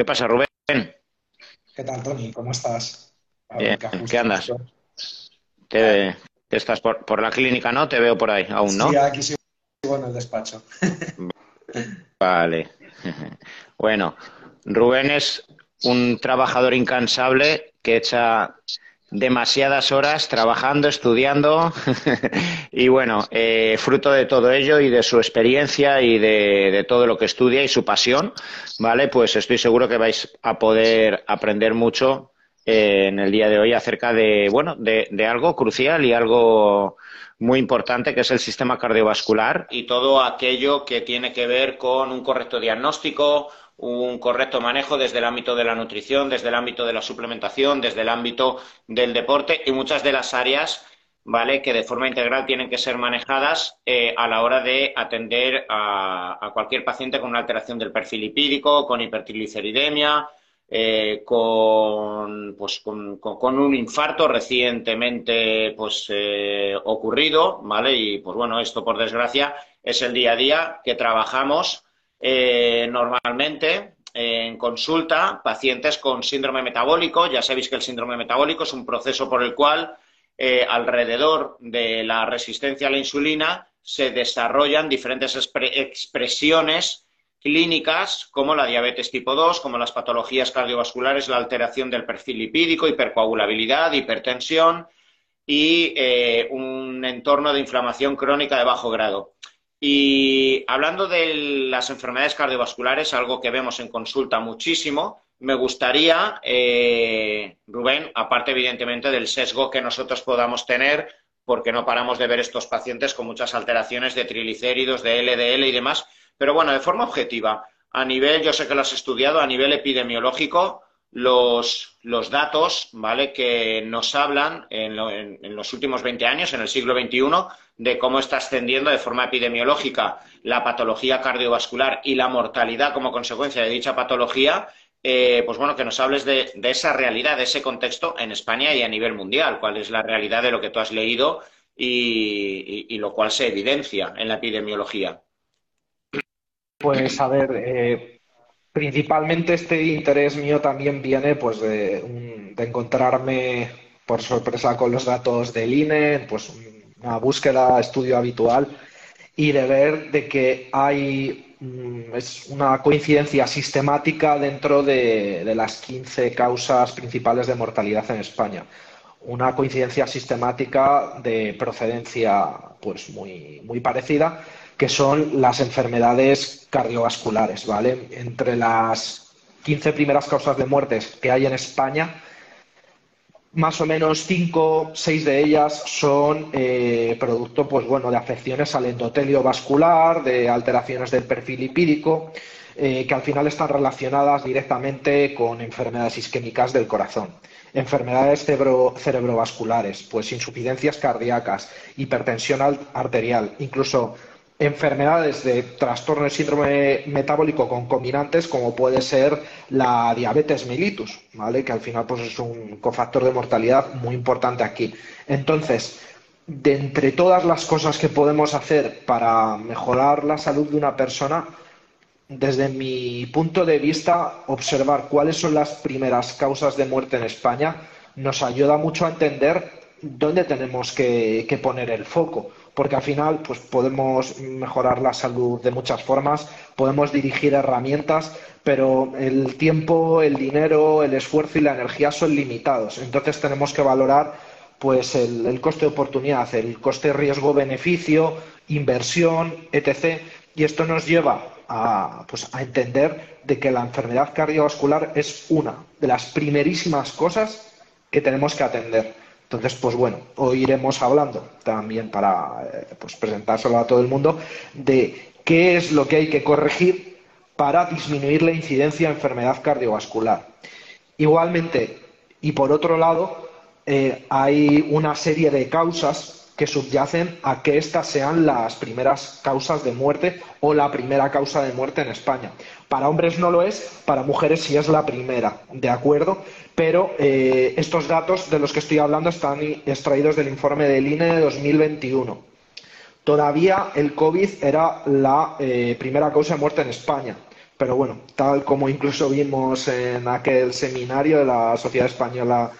¿Qué pasa, Rubén? ¿Qué tal, Tony? ¿Cómo estás? Bien, ¿qué andas? Te, estás por, la clínica, ¿no? Te veo por ahí aún, ¿no? Sí, aquí sigo en el despacho. Vale. Bueno, Rubén es un trabajador incansable que echa demasiadas horas trabajando, estudiando y bueno, eh, fruto de todo ello y de su experiencia y de, todo lo que estudia y su pasión, ¿vale? Pues estoy seguro que vais a poder aprender mucho eh, en el día de hoy acerca de, bueno, de, de algo crucial y algo muy importante que es el sistema cardiovascular y todo aquello que tiene que ver con un correcto diagnóstico, un correcto manejo desde el ámbito de la nutrición, desde el ámbito de la suplementación, desde el ámbito del deporte y muchas de las áreas ¿vale? que de forma integral tienen que ser manejadas eh, a la hora de atender a, cualquier paciente con una alteración del perfil lipídico, con hipertrigliceridemia, eh, con, pues, con, un infarto recientemente pues, eh, ocurrido, ¿vale? Y pues bueno, esto por desgracia es el día a día que trabajamos eh, normalmente en consulta pacientes con síndrome metabólico. Ya sabéis que el síndrome metabólico es un proceso por el cual eh, alrededor de la resistencia a la insulina se desarrollan diferentes expresiones clínicas como la diabetes tipo 2, como las patologías cardiovasculares, la alteración del perfil lipídico, hipercoagulabilidad, hipertensión y eh, un entorno de inflamación crónica de bajo grado. Y hablando de las enfermedades cardiovasculares, algo que vemos en consulta muchísimo, me gustaría, eh, Rubén, aparte evidentemente del sesgo que nosotros podamos tener, porque no paramos de ver estos pacientes con muchas alteraciones de triglicéridos, de LDL y demás, pero bueno, de forma objetiva, a nivel, yo sé que lo has estudiado, a nivel epidemiológico, los, datos, ¿vale? Que nos hablan en, en, los últimos 20 años, en el siglo XXI, de cómo está ascendiendo de forma epidemiológica la patología cardiovascular y la mortalidad como consecuencia de dicha patología, eh, pues bueno, que nos hables de, esa realidad, de ese contexto en España y a nivel mundial, cuál es la realidad de lo que tú has leído y, lo cual se evidencia en la epidemiología. Pues a ver, eh, principalmente este interés mío también viene pues de, encontrarme por sorpresa con los datos del INE, pues una búsqueda, estudio habitual y de ver de que hay mm, es una coincidencia sistemática dentro de, de, las 15 causas principales de mortalidad en España. Una coincidencia sistemática de procedencia pues muy, muy parecida que son las enfermedades cardiovasculares, ¿vale? Entre las 15 primeras causas de muertes que hay en España, más o menos 5, 6 de ellas son eh, producto pues, bueno, de afecciones al endotelio vascular, de alteraciones del perfil lipídico, eh, que al final están relacionadas directamente con enfermedades isquémicas del corazón. Enfermedades cerebrovasculares, pues insuficiencias cardíacas, hipertensión arterial, incluso enfermedades de trastorno de síndrome metabólico concomitantes como puede ser la diabetes mellitus, ¿vale? Que al final pues es un cofactor de mortalidad muy importante aquí. Entonces, de entre todas las cosas que podemos hacer para mejorar la salud de una persona, desde mi punto de vista, observar cuáles son las primeras causas de muerte en España nos ayuda mucho a entender dónde tenemos que poner el foco porque al final pues podemos mejorar la salud de muchas formas, podemos dirigir herramientas, pero el tiempo, el dinero, el esfuerzo y la energía son limitados. Entonces tenemos que valorar pues el, coste de oportunidad, el coste riesgo-beneficio, inversión, etc. Y esto nos lleva a, pues, a entender de que la enfermedad cardiovascular es una de las primerísimas cosas que tenemos que atender. Entonces, pues bueno, hoy iremos hablando también para eh, pues presentárselo a todo el mundo de qué es lo que hay que corregir para disminuir la incidencia de enfermedad cardiovascular. Igualmente, y por otro lado, eh, hay una serie de causas que subyacen a que estas sean las primeras causas de muerte o la primera causa de muerte en España. Para hombres no lo es, para mujeres sí es la primera, ¿de acuerdo? Pero eh, estos datos de los que estoy hablando están extraídos del informe del INE de 2021. Todavía el COVID era la eh, primera causa de muerte en España, pero bueno, tal como incluso vimos en aquel seminario de la Sociedad Española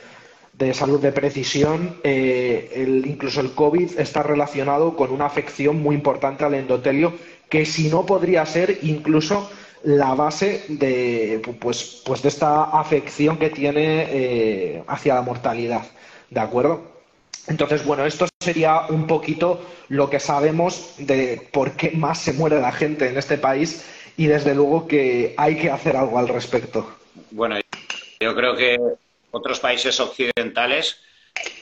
de Salud de Precisión, eh, el, incluso el COVID está relacionado con una afección muy importante al endotelio que si no podría ser incluso la base de, pues, pues de esta afección que tiene eh, hacia la mortalidad. ¿De acuerdo? Entonces, bueno, esto sería un poquito lo que sabemos de por qué más se muere la gente en este país y desde luego que hay que hacer algo al respecto. Bueno, yo creo que otros países occidentales,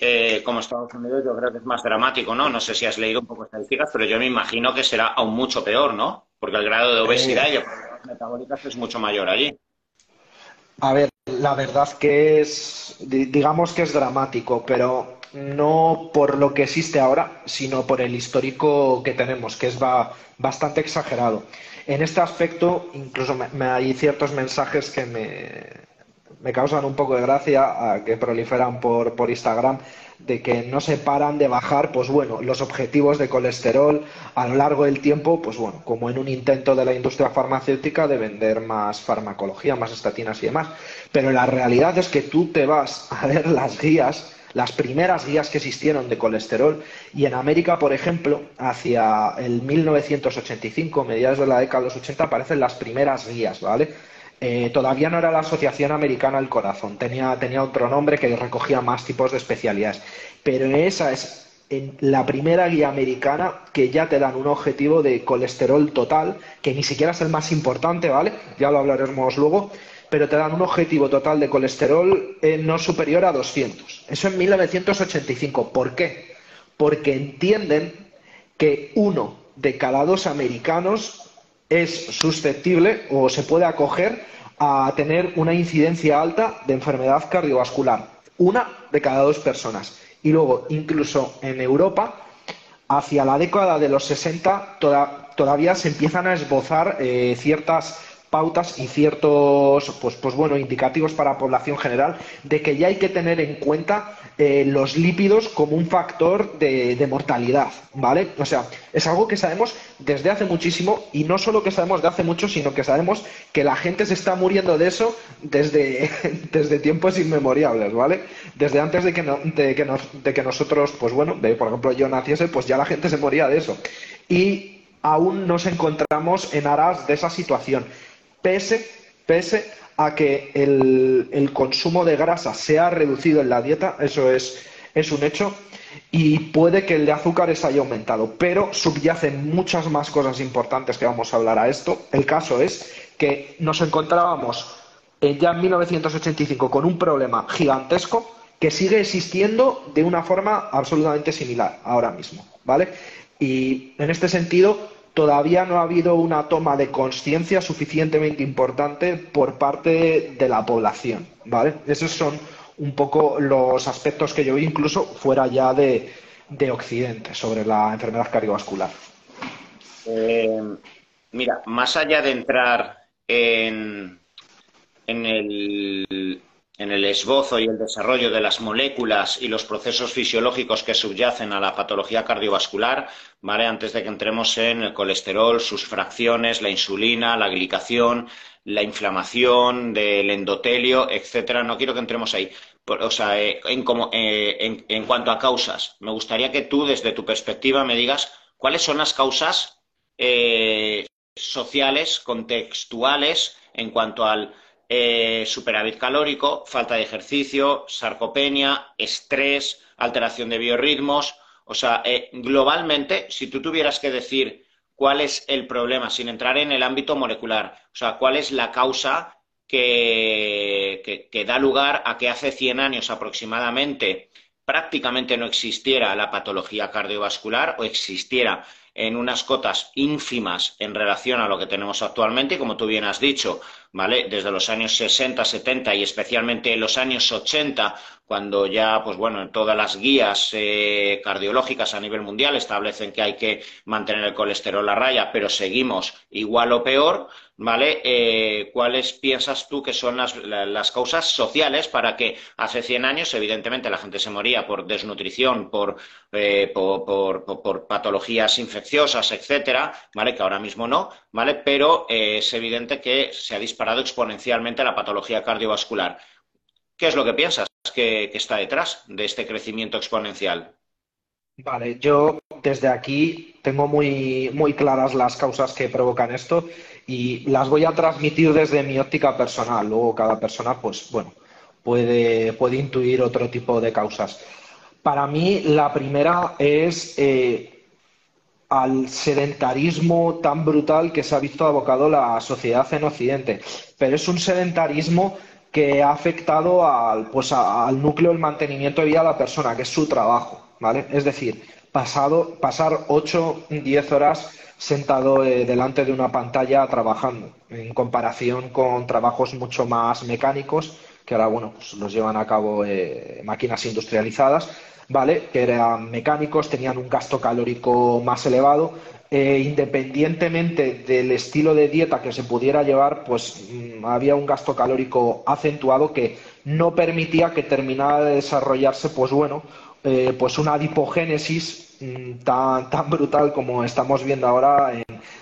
eh, como Estados Unidos, yo creo que es más dramático, ¿no? No sé si has leído un poco estadísticas, pero yo me imagino que será aún mucho peor, ¿no? Porque el grado de obesidad y de metabólicas es mucho mayor allí. A ver, la verdad que es, digamos que es dramático, pero no por lo que existe ahora, sino por el histórico que tenemos, que es bastante exagerado. En este aspecto, incluso me, hay ciertos mensajes que me, me, causan un poco de gracia, que proliferan por, por Instagram, de que no se paran de bajar, pues bueno, los objetivos de colesterol a lo largo del tiempo, pues bueno, como en un intento de la industria farmacéutica de vender más farmacología, más estatinas y demás. Pero la realidad es que tú te vas a ver las guías, las primeras guías que existieron de colesterol, y en América, por ejemplo, hacia el 1985, mediados de la década de los 80, aparecen las primeras guías, ¿vale? Eh, todavía no era la Asociación Americana del Corazón, tenía, tenía otro nombre que recogía más tipos de especialidades. Pero esa es la primera guía americana que ya te dan un objetivo de colesterol total, que ni siquiera es el más importante, ¿vale? Ya lo hablaremos luego, pero te dan un objetivo total de colesterol eh, no superior a 200. Eso en 1985. ¿Por qué? Porque entienden que uno de cada dos americanos es susceptible o se puede acoger a tener una incidencia alta de enfermedad cardiovascular. Una de cada dos personas. Y luego, incluso en Europa, hacia la década de los 60 todavía se empiezan a esbozar eh, ciertas pautas y ciertos pues, pues bueno indicativos para la población general de que ya hay que tener en cuenta eh, los lípidos como un factor de, mortalidad, ¿vale? O sea, es algo que sabemos desde hace muchísimo y no solo que sabemos de hace mucho, sino que sabemos que la gente se está muriendo de eso desde, desde tiempos inmemoriales, ¿vale? Desde antes de que, de, que de que nosotros, pues bueno, por ejemplo yo naciese, pues ya la gente se moría de eso. Y aún nos encontramos en aras de esa situación pese, pese a que el, consumo de grasa se ha reducido en la dieta, eso es, es un hecho, y puede que el de azúcares haya aumentado, pero subyacen muchas más cosas importantes que vamos a hablar a esto. El caso es que nos encontrábamos ya en 1985 con un problema gigantesco que sigue existiendo de una forma absolutamente similar ahora mismo, ¿vale? Y en este sentido, todavía no ha habido una toma de conciencia suficientemente importante por parte de la población, ¿vale? Esos son un poco los aspectos que yo vi incluso fuera ya de, Occidente sobre la enfermedad cardiovascular. Eh, mira, más allá de entrar en, en el en el esbozo y el desarrollo de las moléculas y los procesos fisiológicos que subyacen a la patología cardiovascular, ¿vale? Antes de que entremos en el colesterol, sus fracciones, la insulina, la glicación, la inflamación del endotelio, etcétera. No quiero que entremos ahí. O sea, eh, eh, en, cuanto a causas, me gustaría que tú, desde tu perspectiva, me digas cuáles son las causas eh, sociales, contextuales, en cuanto al eh, superávit calórico, falta de ejercicio, sarcopenia, estrés, alteración de biorritmos. O sea, eh, globalmente, si tú tuvieras que decir cuál es el problema, sin entrar en el ámbito molecular, o sea, cuál es la causa que, que da lugar a que hace 100 años aproximadamente prácticamente no existiera la patología cardiovascular o existiera en unas cotas ínfimas en relación a lo que tenemos actualmente y como tú bien has dicho, ¿vale? Desde los años 60, 70 y especialmente en los años 80, cuando ya, pues bueno, todas las guías eh, cardiológicas a nivel mundial establecen que hay que mantener el colesterol a raya, pero seguimos igual o peor, ¿vale? Eh, ¿Cuáles piensas tú que son las, causas sociales para que hace 100 años, evidentemente, la gente se moría por desnutrición, por, eh, por, por, patologías infecciosas, etcétera, ¿vale? Que ahora mismo no, ¿vale? Pero eh, es evidente que se ha disparado exponencialmente la patología cardiovascular. ¿Qué es lo que piensas que, está detrás de este crecimiento exponencial? Vale, yo desde aquí tengo muy, muy claras las causas que provocan esto y las voy a transmitir desde mi óptica personal. Luego cada persona, pues bueno, puede, puede intuir otro tipo de causas. Para mí, la primera es eh, al sedentarismo tan brutal que se ha visto abocado la sociedad en Occidente. Pero es un sedentarismo que ha afectado al, pues al núcleo del mantenimiento de vida de la persona, que es su trabajo. ¿vale? Es decir, pasado, pasar 8, 10 horas sentado eh, delante de una pantalla trabajando, en comparación con trabajos mucho más mecánicos, que ahora, bueno, pues los llevan a cabo eh, máquinas industrializadas, ¿vale? Que eran mecánicos, tenían un gasto calórico más elevado. Eh, independientemente del estilo de dieta que se pudiera llevar, pues mm, había un gasto calórico acentuado que no permitía que terminara de desarrollarse, pues bueno, eh, pues una adipogénesis mm, tan, tan, brutal como estamos viendo ahora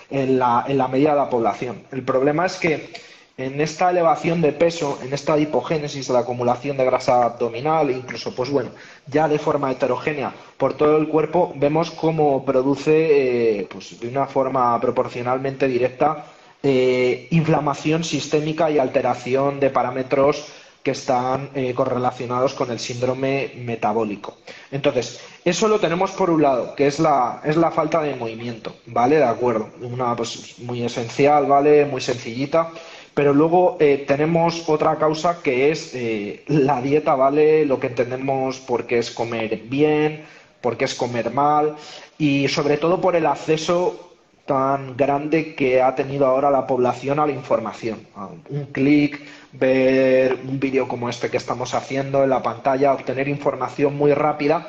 en, la, en la medida de la población. El problema es que en esta elevación de peso, en esta adipogénesis, la acumulación de grasa abdominal, incluso, pues bueno, ya de forma heterogénea por todo el cuerpo, vemos cómo produce, eh, pues de una forma proporcionalmente directa, eh, inflamación sistémica y alteración de parámetros que están eh, correlacionados con el síndrome metabólico. Entonces, eso lo tenemos por un lado, que es la, es la falta de movimiento, ¿vale? De acuerdo, una pues, muy esencial, ¿vale? Muy sencillita. Pero luego eh, tenemos otra causa que es eh, la dieta, ¿vale? Lo que entendemos por qué es comer bien, por qué es comer mal y sobre todo por el acceso tan grande que ha tenido ahora la población a la información. Un clic, ver un vídeo como este que estamos haciendo en la pantalla, obtener información muy rápida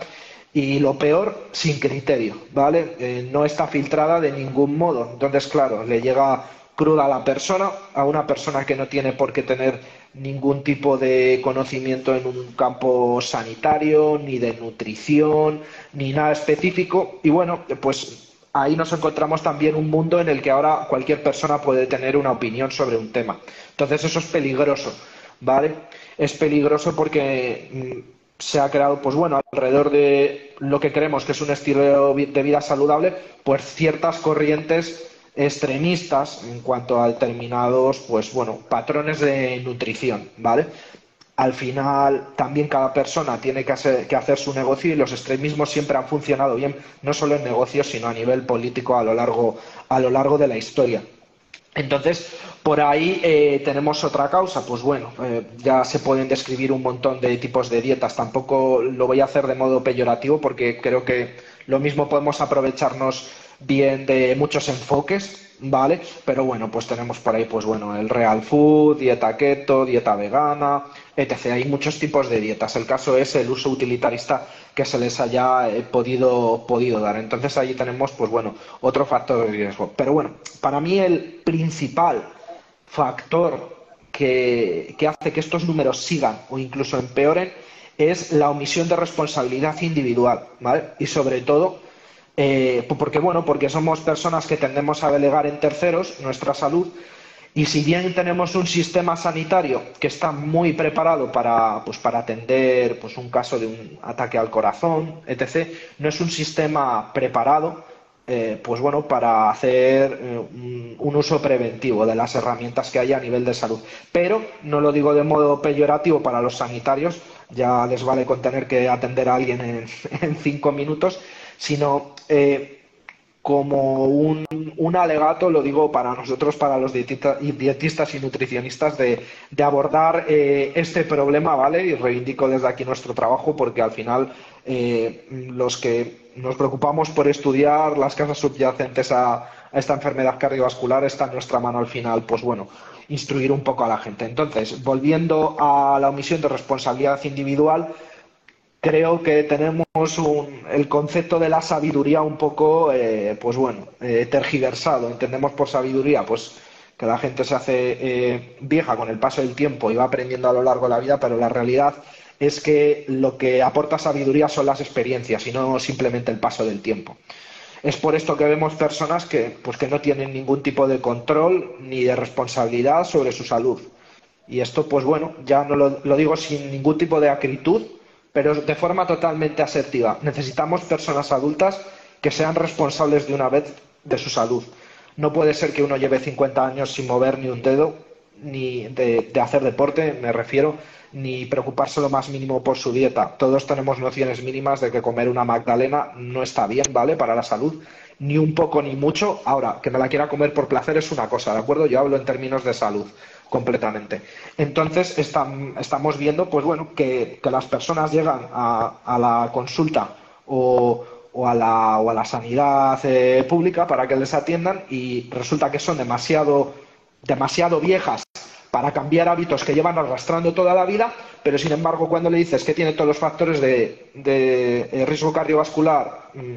y lo peor, sin criterio, ¿vale? Eh, no está filtrada de ningún modo. Entonces, claro, le llega cruda a la persona, a una persona que no tiene por qué tener ningún tipo de conocimiento en un campo sanitario, ni de nutrición, ni nada específico. Y bueno, pues ahí nos encontramos también un mundo en el que ahora cualquier persona puede tener una opinión sobre un tema. Entonces eso es peligroso, ¿vale? Es peligroso porque mm, se ha creado, pues bueno, alrededor de lo que creemos que es un estilo de vida saludable, pues ciertas corrientes extremistas en cuanto a determinados, pues bueno, patrones de nutrición, ¿vale? al final también cada persona tiene que hacer, que hacer, su negocio y los extremismos siempre han funcionado bien, no solo en negocios, sino a nivel político a lo largo, a lo largo de la historia. Entonces, por ahí eh, tenemos otra causa. Pues bueno, eh, ya se pueden describir un montón de tipos de dietas. Tampoco lo voy a hacer de modo peyorativo porque creo que lo mismo podemos aprovecharnos bien de muchos enfoques ¿vale? Pero bueno, pues tenemos por ahí, pues bueno, el real food, dieta keto, dieta vegana, etc. Hay muchos tipos de dietas. El caso es el uso utilitarista que se les haya eh, podido, podido dar. Entonces ahí tenemos, pues bueno, otro factor de riesgo. Pero bueno, para mí el principal factor que, que hace que estos números sigan o incluso empeoren es la omisión de responsabilidad individual, ¿vale? Y sobre todo eh, porque bueno, porque somos personas que tendemos a delegar en terceros nuestra salud y si bien tenemos un sistema sanitario que está muy preparado para, pues, para atender pues, un caso de un ataque al corazón, etc., no es un sistema preparado eh, pues bueno, para hacer eh, un, un, uso preventivo de las herramientas que hay a nivel de salud. Pero no lo digo de modo peyorativo para los sanitarios, ya les vale con tener que atender a alguien en, en cinco minutos, sino eh, como un, alegato, lo digo para nosotros, para los dietistas y nutricionistas, de, abordar eh, este problema, ¿vale? Y reivindico desde aquí nuestro trabajo porque al final eh, los que nos preocupamos por estudiar las causas subyacentes a, a esta enfermedad cardiovascular está en nuestra mano al final, pues bueno, instruir un poco a la gente. Entonces, volviendo a la omisión de responsabilidad individual, creo que tenemos el concepto de la sabiduría un poco, eh, pues bueno, eh, tergiversado. Entendemos por sabiduría, pues que la gente se hace eh, vieja con el paso del tiempo y va aprendiendo a lo largo de la vida, pero la realidad es que lo que aporta sabiduría son las experiencias y no simplemente el paso del tiempo. Es por esto que vemos personas que, pues, que no tienen ningún tipo de control ni de responsabilidad sobre su salud. Y esto, pues bueno, ya no lo, lo digo sin ningún tipo de acritud, pero de forma totalmente asertiva. Necesitamos personas adultas que sean responsables de una vez de su salud. No puede ser que uno lleve 50 años sin mover ni un dedo, ni de, hacer deporte, me refiero, ni preocuparse lo más mínimo por su dieta. Todos tenemos nociones mínimas de que comer una magdalena no está bien, ¿vale? Para la salud, ni un poco ni mucho. Ahora, que me la quiera comer por placer es una cosa, ¿de acuerdo? Yo hablo en términos de salud completamente. Entonces, estamos viendo, pues bueno, que, las personas llegan a la consulta o a la sanidad eh, pública para que les atiendan y resulta que son demasiado, demasiado viejas para cambiar hábitos que llevan arrastrando toda la vida, pero sin embargo cuando le dices que tiene todos los factores de, de eh, riesgo cardiovascular, mm,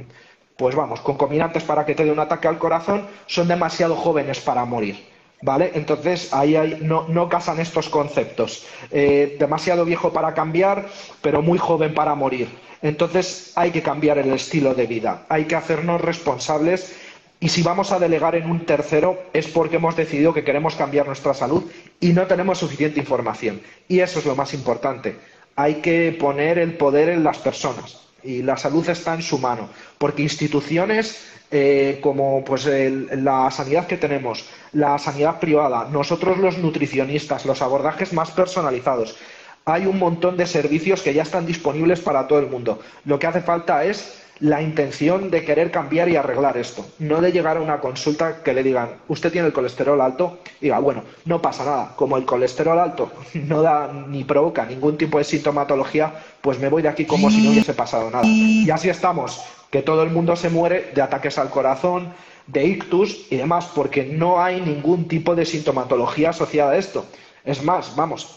pues vamos, concomitantes para que te dé un ataque al corazón, son demasiado jóvenes para morir. ¿Vale? Entonces ahí no, no, casan estos conceptos. Eh, demasiado viejo para cambiar, pero muy joven para morir. Entonces hay que cambiar el estilo de vida, hay que hacernos responsables y si vamos a delegar en un tercero es porque hemos decidido que queremos cambiar nuestra salud y no tenemos suficiente información. Y eso es lo más importante. Hay que poner el poder en las personas y la salud está en su mano, porque instituciones eh, como pues la sanidad que tenemos, la sanidad privada, nosotros los nutricionistas, los abordajes más personalizados, hay un montón de servicios que ya están disponibles para todo el mundo. Lo que hace falta es la intención de querer cambiar y arreglar esto, no de llegar a una consulta que le digan, usted tiene el colesterol alto, y diga, bueno, no pasa nada, como el colesterol alto no da ni provoca ningún tipo de sintomatología, pues me voy de aquí como si no hubiese pasado nada. Y así estamos, que todo el mundo se muere de ataques al corazón, de ictus y demás, porque no hay ningún tipo de sintomatología asociada a esto. Es más, vamos,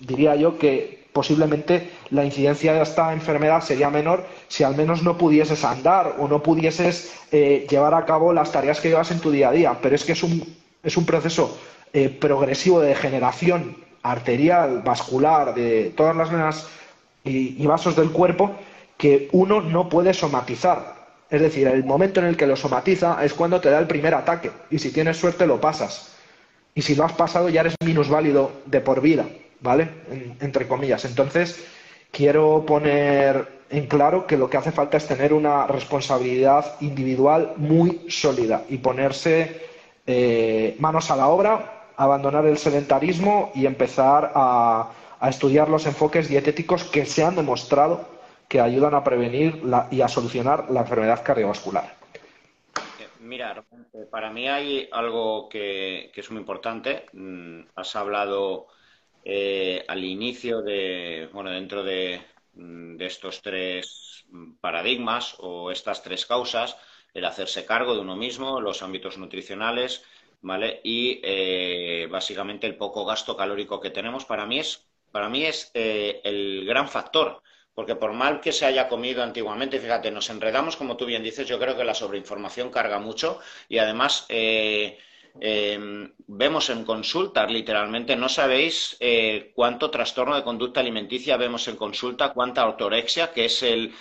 diría yo que posiblemente la incidencia de esta enfermedad sería menor si al menos no pudieses andar o no pudieses eh, llevar a cabo las tareas que llevas en tu día a día. Pero es que es un, es un proceso eh, progresivo de degeneración arterial, vascular, de todas las venas y, y vasos del cuerpo que uno no puede somatizar. Es decir, el momento en el que lo somatiza es cuando te da el primer ataque y si tienes suerte lo pasas. Y si lo has pasado ya eres minusválido de por vida. ¿vale? entre comillas. Entonces, quiero poner en claro que lo que hace falta es tener una responsabilidad individual muy sólida y ponerse eh, manos a la obra, abandonar el sedentarismo y empezar a, estudiar los enfoques dietéticos que se han demostrado que ayudan a prevenir y a solucionar la enfermedad cardiovascular. Mira, para mí hay algo que, es muy importante. Mm, has hablado eh, al inicio de, bueno, dentro de, mm, de, estos tres paradigmas o estas tres causas, el hacerse cargo de uno mismo, los ámbitos nutricionales, ¿vale? Y eh, básicamente el poco gasto calórico que tenemos, para mí es, para mí es eh, el gran factor. Porque por mal que se haya comido antiguamente, fíjate, nos enredamos, como tú bien dices, yo creo que la sobreinformación carga mucho y además Em, vemos en consulta, literalmente, no sabéis eh, cuánto trastorno de conducta alimenticia vemos en consulta, cuánta ortorexia, que es el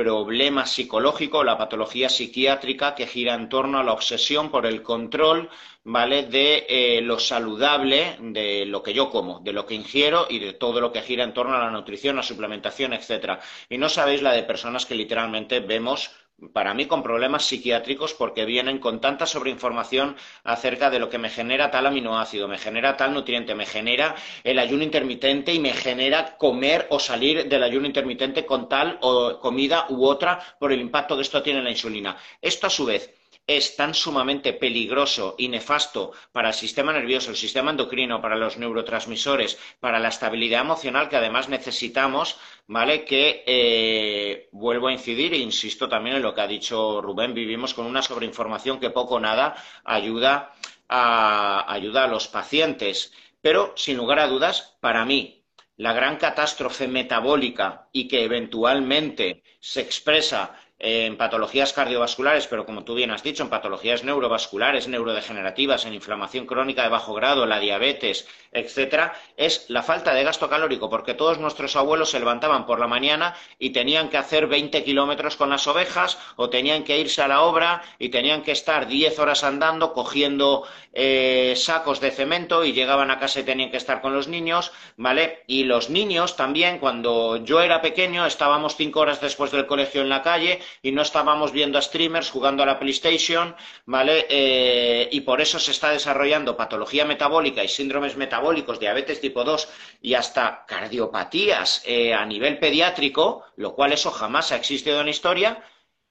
problema psicológico, la patología psiquiátrica que gira en torno a la obsesión por el control, ¿vale? De eh, lo saludable, de lo que yo como, de lo que ingiero y de todo lo que gira en torno a la nutrición, la suplementación, etcétera. Y no sabéis la de personas que literalmente vemos para mí con problemas psiquiátricos porque vienen con tanta sobreinformación acerca de lo que me genera tal aminoácido, me genera tal nutriente, me genera el ayuno intermitente y me genera comer o salir del ayuno intermitente con tal o comida u otra por el impacto que esto tiene en la insulina. Esto a su vez es tan sumamente peligroso y nefasto para el sistema nervioso, el sistema endocrino, para los neurotransmisores, para la estabilidad emocional que además necesitamos, ¿vale? Que eh, vuelvo a incidir e insisto también en lo que ha dicho Rubén, vivimos con una sobreinformación que poco o nada ayuda a, ayuda a los pacientes. Pero, sin lugar a dudas, para mí, la gran catástrofe metabólica y que eventualmente se expresa en patologías cardiovasculares, pero como tú bien has dicho, en patologías neurovasculares, neurodegenerativas, en inflamación crónica de bajo grado, la diabetes, etcétera, es la falta de gasto calórico, porque todos nuestros abuelos se levantaban por la mañana y tenían que hacer 20 kilómetros con las ovejas o tenían que irse a la obra y tenían que estar 10 horas andando cogiendo eh, sacos de cemento y llegaban a casa y tenían que estar con los niños, ¿vale? Y los niños también, cuando yo era pequeño, estábamos cinco horas después del colegio en la calle y no estábamos viendo a streamers jugando a la PlayStation, ¿vale? Eh, y por eso se está desarrollando patología metabólica y síndromes metabólicos, diabetes tipo 2 y hasta cardiopatías eh, a nivel pediátrico, lo cual eso jamás ha existido en la historia.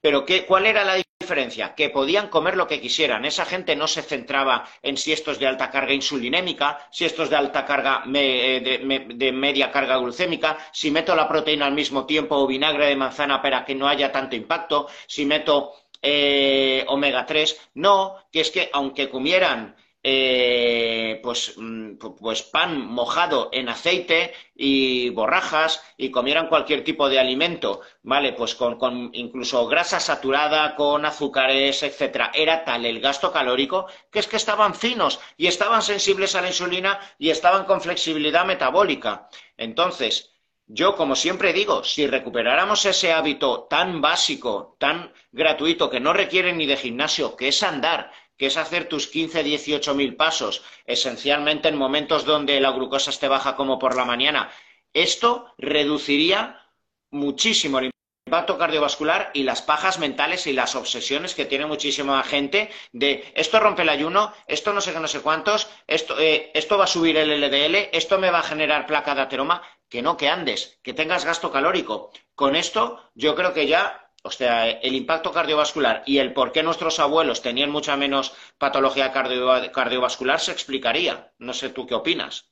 Pero ¿qué, ¿cuál era la diferencia? Que podían comer lo que quisieran. Esa gente no se centraba en si esto es de alta carga insulinémica, si esto es de alta carga eh, de, media carga glucémica, si meto la proteína al mismo tiempo o vinagre de manzana para que no haya tanto impacto, si meto eh, omega 3. No, que es que aunque comieran eh, pues, mm, pues pan mojado en aceite y borrajas y comieran cualquier tipo de alimento, ¿vale? Pues con, con incluso grasa saturada, con azúcares, etcétera. Era tal el gasto calórico que es que estaban finos y estaban sensibles a la insulina y estaban con flexibilidad metabólica. Entonces, yo, como siempre digo, si recuperáramos ese hábito tan básico, tan gratuito, que no requiere ni de gimnasio, que es andar, que es hacer tus 15, 18 mil pasos, esencialmente en momentos donde la glucosa esté baja como por la mañana, esto reduciría muchísimo el impacto cardiovascular y las pajas mentales y las obsesiones que tiene muchísima gente de esto rompe el ayuno, esto no sé qué, no sé cuántos, esto, eh, esto va a subir el LDL, esto me va a generar placa de ateroma, que no, que andes, que tengas gasto calórico. Con esto yo creo que ya o sea, el impacto cardiovascular y el por qué nuestros abuelos tenían mucha menos patología cardiovascular se explicaría. No sé tú qué opinas.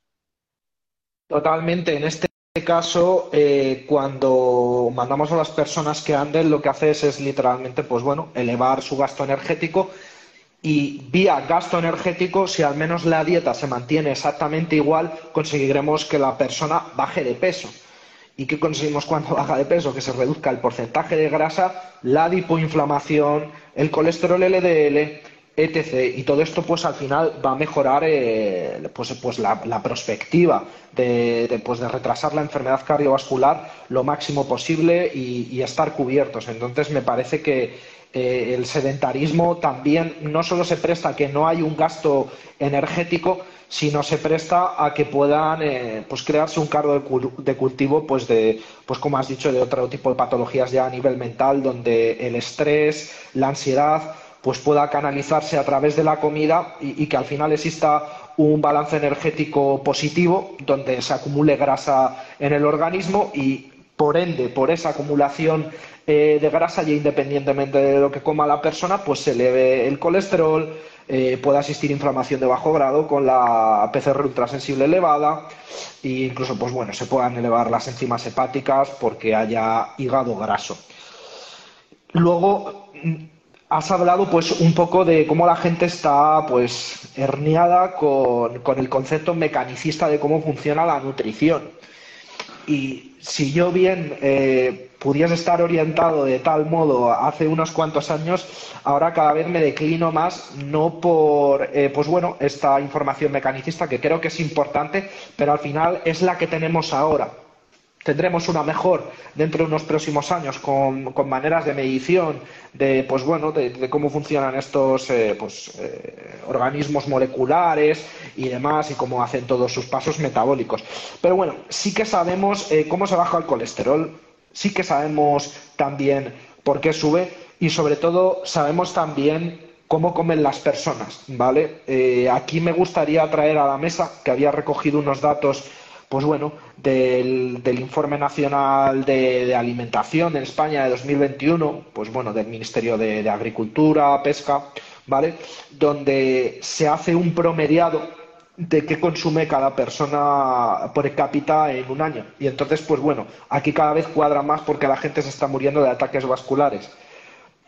Totalmente. En este caso, eh, cuando mandamos a las personas que anden, lo que haces es literalmente, pues bueno, elevar su gasto energético y vía gasto energético, si al menos la dieta se mantiene exactamente igual, conseguiremos que la persona baje de peso. ¿Y qué conseguimos cuando baja de peso? Que se reduzca el porcentaje de grasa, la dipoinflamación, el colesterol LDL, etc. Y todo esto, pues al final va a mejorar eh, pues, pues la, perspectiva de, pues, de, retrasar la enfermedad cardiovascular lo máximo posible y, estar cubiertos. Entonces, me parece que eh, el sedentarismo también no solo se presta a que no hay un gasto energético, sino se presta a que puedan eh, pues crearse un cargo de, cultivo pues de pues como has dicho de otro tipo de patologías ya a nivel mental donde el estrés la ansiedad pues pueda canalizarse a través de la comida y, que al final exista un balance energético positivo donde se acumule grasa en el organismo y por ende por esa acumulación eh, de grasa ya independientemente de lo que coma la persona pues se eleve el colesterol eh, puede asistir inflamación de bajo grado con la PCR ultrasensible elevada e incluso pues bueno se puedan elevar las enzimas hepáticas porque haya hígado graso. Luego mm, has hablado pues un poco de cómo la gente está pues herniada con, con el concepto mecanicista de cómo funciona la nutrición. Y si yo bien eh, pudiese estar orientado de tal modo hace unos cuantos años, ahora cada vez me declino más, no por, eh, pues bueno, esta información mecanicista que creo que es importante, pero al final es la que tenemos ahora. Tendremos una mejor dentro de unos próximos años con, maneras de medición de, pues bueno, de, cómo funcionan estos eh, pues, organismos moleculares y demás y cómo hacen todos sus pasos metabólicos. Pero bueno, sí que sabemos cómo se baja el colesterol, sí que sabemos también por qué sube y sobre todo sabemos también cómo comen las personas, ¿vale? Eh, aquí me gustaría traer a la mesa que había recogido unos datos, pues bueno, del, informe nacional de, alimentación en España de 2021, pues bueno, del Ministerio de, de Agricultura, Pesca, ¿vale? Donde se hace un promediado de qué consume cada persona por cápita en un año. Y entonces, pues bueno, aquí cada vez cuadra más porque la gente se está muriendo de ataques vasculares.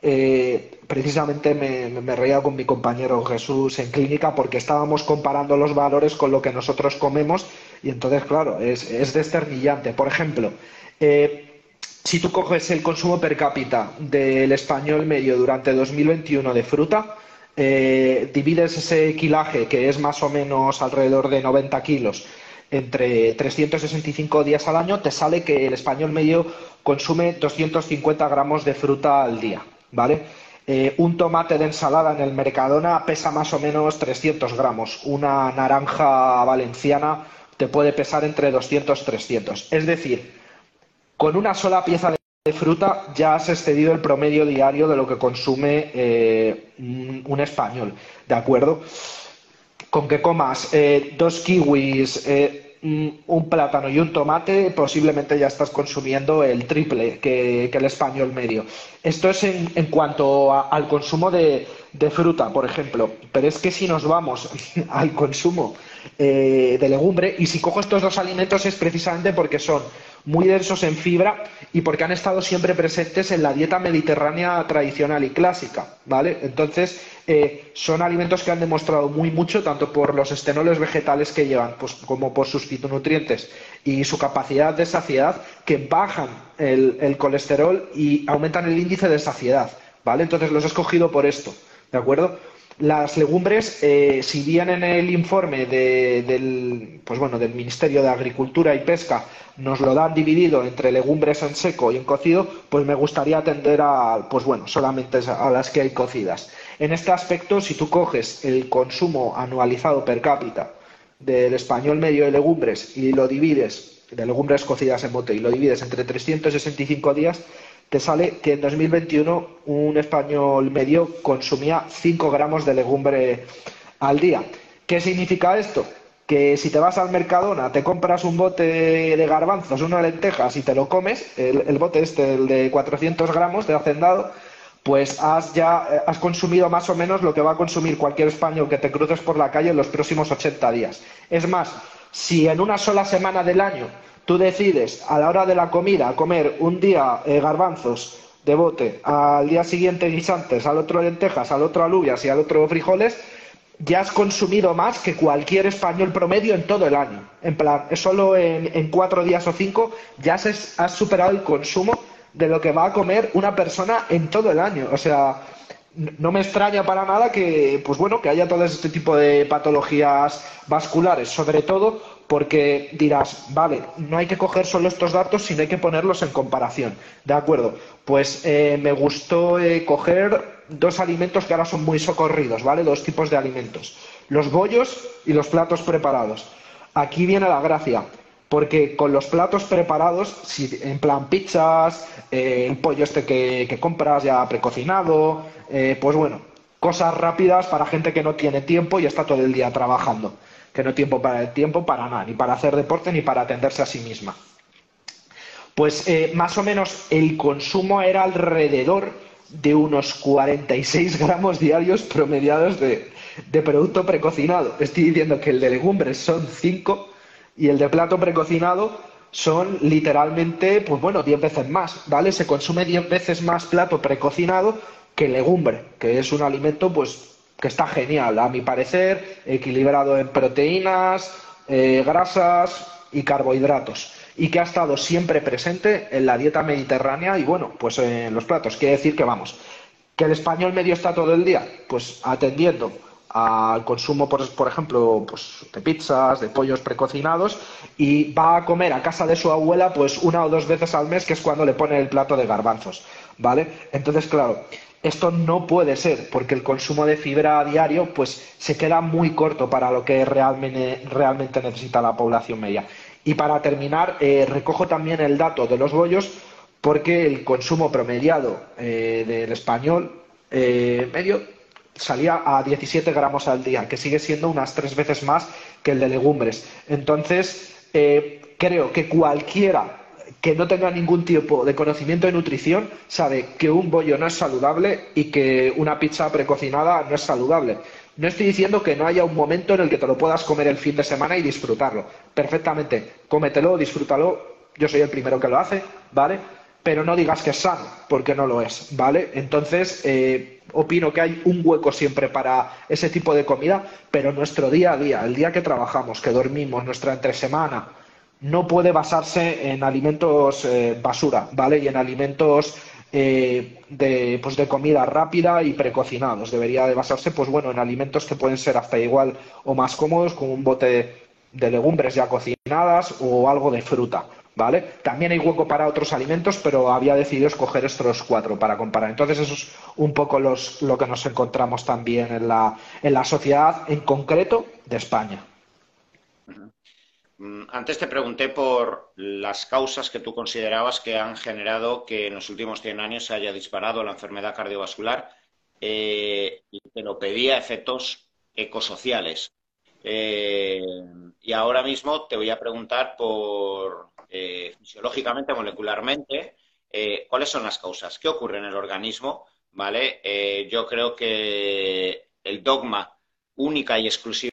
Eh, precisamente me, reía con mi compañero Jesús en clínica porque estábamos comparando los valores con lo que nosotros comemos y entonces, claro, es, es desternillante. Por ejemplo, eh, si tú coges el consumo per cápita del español medio durante 2021 de fruta, eh, divides ese quilaje, que es más o menos alrededor de 90 kilos, entre 365 días al año, te sale que el español medio consume 250 gramos de fruta al día, ¿vale? Eh, un tomate de ensalada en el Mercadona pesa más o menos 300 gramos. Una naranja valenciana te puede pesar entre 200 y 300. Es decir, con una sola pieza de fruta ya has excedido el promedio diario de lo que consume eh, un español, ¿de acuerdo? Con que comas eh, dos kiwis, un plátano y un tomate, posiblemente ya estás consumiendo el triple que, el español medio. Esto es en, cuanto al consumo de, fruta, por ejemplo. Pero es que si nos vamos al consumo eh, de legumbre, y si cojo estos dos alimentos es precisamente porque son muy densos en fibra y porque han estado siempre presentes en la dieta mediterránea tradicional y clásica, ¿vale? Entonces, eh, son alimentos que han demostrado muy mucho, tanto por los estenoles vegetales que llevan, pues, como por sus fitonutrientes y su capacidad de saciedad, que bajan el, colesterol y aumentan el índice de saciedad, ¿vale? Entonces, los he escogido por esto, ¿de acuerdo? Las legumbres, eh, si bien en el informe del, pues bueno, del Ministerio de Agricultura y Pesca nos lo dan dividido entre legumbres en seco y en cocido, pues me gustaría atender a, pues bueno, solamente a las que hay cocidas. En este aspecto, si tú coges el consumo anualizado per cápita del español medio de legumbres y lo divides, de legumbres cocidas en bote, y lo divides entre 365 días, te sale que en 2021 un español medio consumía 5 gramos de legumbre al día. ¿Qué significa esto? Que si te vas al Mercadona, te compras un bote de garbanzos, una lentejas y te lo comes, el, bote este, el de 400 gramos de hacendado, pues has ya eh, has consumido más o menos lo que va a consumir cualquier español que te cruces por la calle en los próximos 80 días. Es más, si en una sola semana del año tú decides a la hora de la comida comer un día eh, garbanzos de bote, al día siguiente guisantes, al otro lentejas, al otro alubias y al otro frijoles, ya has consumido más que cualquier español promedio en todo el año. En plan, solo en, cuatro días o cinco ya has, has, superado el consumo de lo que va a comer una persona en todo el año. O sea, no me extraña para nada que, pues bueno, que haya todo este tipo de patologías vasculares, sobre todo porque dirás, vale, no hay que coger solo estos datos, sino hay que ponerlos en comparación. De acuerdo, pues eh, me gustó eh, coger dos alimentos que ahora son muy socorridos, ¿vale? Dos tipos de alimentos, los bollos y los platos preparados. Aquí viene la gracia, porque con los platos preparados, si, en plan pizzas, eh, el pollo este que, compras ya precocinado, pues bueno, cosas rápidas para gente que no tiene tiempo y está todo el día trabajando que no tiempo para el tiempo para nada, ni para hacer deporte ni para atenderse a sí misma. Pues eh, más o menos el consumo era alrededor de unos 46 gramos diarios promediados de, producto precocinado. Estoy diciendo que el de legumbres son 5 y el de plato precocinado son literalmente, pues bueno, 10 veces más, ¿vale? Se consume 10 veces más plato precocinado que legumbre, que es un alimento pues que está genial, a mi parecer, equilibrado en proteínas, eh, grasas y carbohidratos, y que ha estado siempre presente en la dieta mediterránea y bueno, pues en los platos. Quiere decir que vamos, que el español medio está todo el día, pues atendiendo al consumo, por, por ejemplo, pues, de pizzas, de pollos precocinados, y va a comer a casa de su abuela pues una o dos veces al mes, que es cuando le pone el plato de garbanzos, ¿vale? Entonces, claro, esto no puede ser, porque el consumo de fibra a diario pues, se queda muy corto para lo que realmente, necesita la población media. Y para terminar, eh, recojo también el dato de los bollos, porque el consumo promediado eh, del español eh, medio salía a 17 gramos al día, que sigue siendo unas tres veces más que el de legumbres. Entonces, creo que cualquiera que no tenga ningún tipo de conocimiento de nutrición sabe que un bollo no es saludable y que una pizza precocinada no es saludable. No estoy diciendo que no haya un momento en el que te lo puedas comer el fin de semana y disfrutarlo. Perfectamente. Cómetelo, disfrútalo. Yo soy el primero que lo hace, ¿vale? Pero no digas que es sano, porque no lo es, ¿vale? Entonces, eh, opino que hay un hueco siempre para ese tipo de comida, pero nuestro día a día, el día que trabajamos, que dormimos, nuestra entresemana, no puede basarse en alimentos eh, basura, ¿vale? Y en alimentos eh, de, pues de comida rápida y precocinados. Debería de basarse, pues bueno, en alimentos que pueden ser hasta igual o más cómodos, como un bote de legumbres ya cocinadas o algo de fruta. ¿Vale? También hay hueco para otros alimentos, pero había decidido escoger estos cuatro para comparar. Entonces, eso es un poco los, lo que nos encontramos también en la, en la sociedad, en concreto, de España. Mm, antes te pregunté por las causas que tú considerabas que han generado que en los últimos 100 años se haya disparado la enfermedad cardiovascular eh, y que lo pedía efectos ecosociales. Eh, y ahora mismo te voy a preguntar por eh, fisiológicamente, molecularmente, cuáles son las causas, qué ocurre en el organismo, ¿vale? yo creo que el dogma única y exclusiva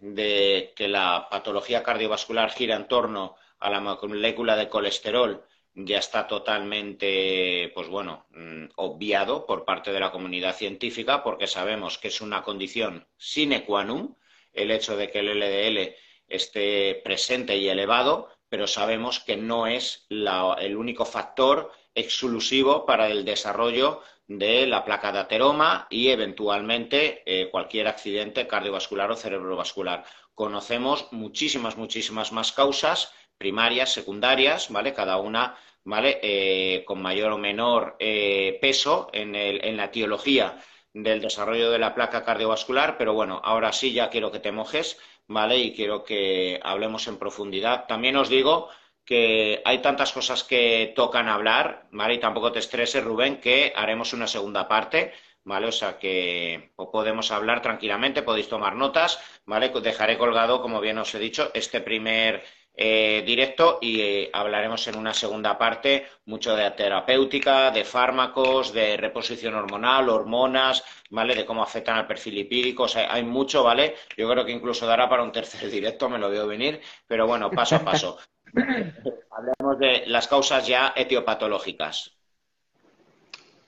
de que la patología cardiovascular gira en torno a la molécula de colesterol ya está totalmente, pues bueno, mm, obviado por parte de la comunidad científica porque sabemos que es una condición sine qua non el hecho de que el LDL esté presente y elevado, pero sabemos que no es el único factor exclusivo para el desarrollo de la placa de ateroma y eventualmente eh, cualquier accidente cardiovascular o cerebrovascular. Conocemos muchísimas, muchísimas más causas primarias, secundarias, ¿vale? Cada una, ¿vale? Eh, con mayor o menor eh, peso en, en la etiología del desarrollo de la placa cardiovascular, pero bueno, ahora sí ya quiero que te mojes, ¿vale? Y quiero que hablemos en profundidad. También os digo que hay tantas cosas que tocan hablar, ¿vale? Y tampoco te estreses, Rubén, que haremos una segunda parte, ¿vale? O sea que podemos hablar tranquilamente, podéis tomar notas, ¿vale? Dejaré colgado, como bien os he dicho, este primer eh, directo y eh, hablaremos en una segunda parte mucho de terapéutica, de fármacos, de reposición hormonal, hormonas, ¿vale? De cómo afectan al perfil lipídico, o hay mucho, ¿vale? Yo creo que incluso dará para un tercer directo, me lo veo venir, pero bueno, paso a paso. Hablemos de las causas ya etiopatológicas.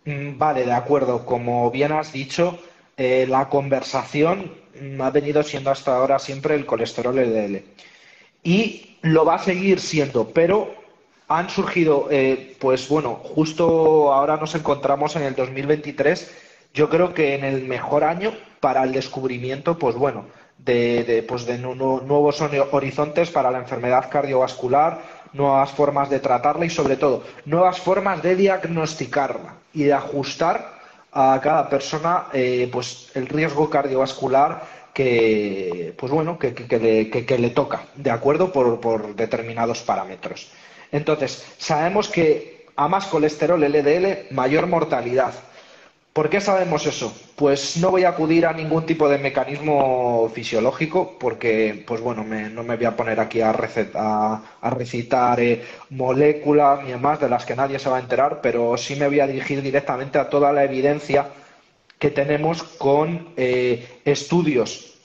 Mm, vale, de acuerdo. Como bien has dicho, eh, la conversación ha venido siendo hasta ahora siempre el colesterol LDL. Y lo va a seguir siendo, pero han surgido, eh, pues bueno, justo ahora nos encontramos en el 2023, yo creo que en el mejor año para el descubrimiento, pues bueno, de, pues de nuevos horizontes para la enfermedad cardiovascular, nuevas formas de tratarla y sobre todo nuevas formas de diagnosticarla y de ajustar a cada persona eh, pues el riesgo cardiovascular que pues bueno que, que, le, toca de acuerdo por, por determinados parámetros. Entonces sabemos que a más colesterol LDL mayor mortalidad ¿Por qué sabemos eso? Pues no voy a acudir a ningún tipo de mecanismo fisiológico porque, pues bueno, no me voy a poner aquí a, recitar eh, moléculas ni demás de las que nadie se va a enterar, pero sí me voy a dirigir directamente a toda la evidencia que tenemos con eh, estudios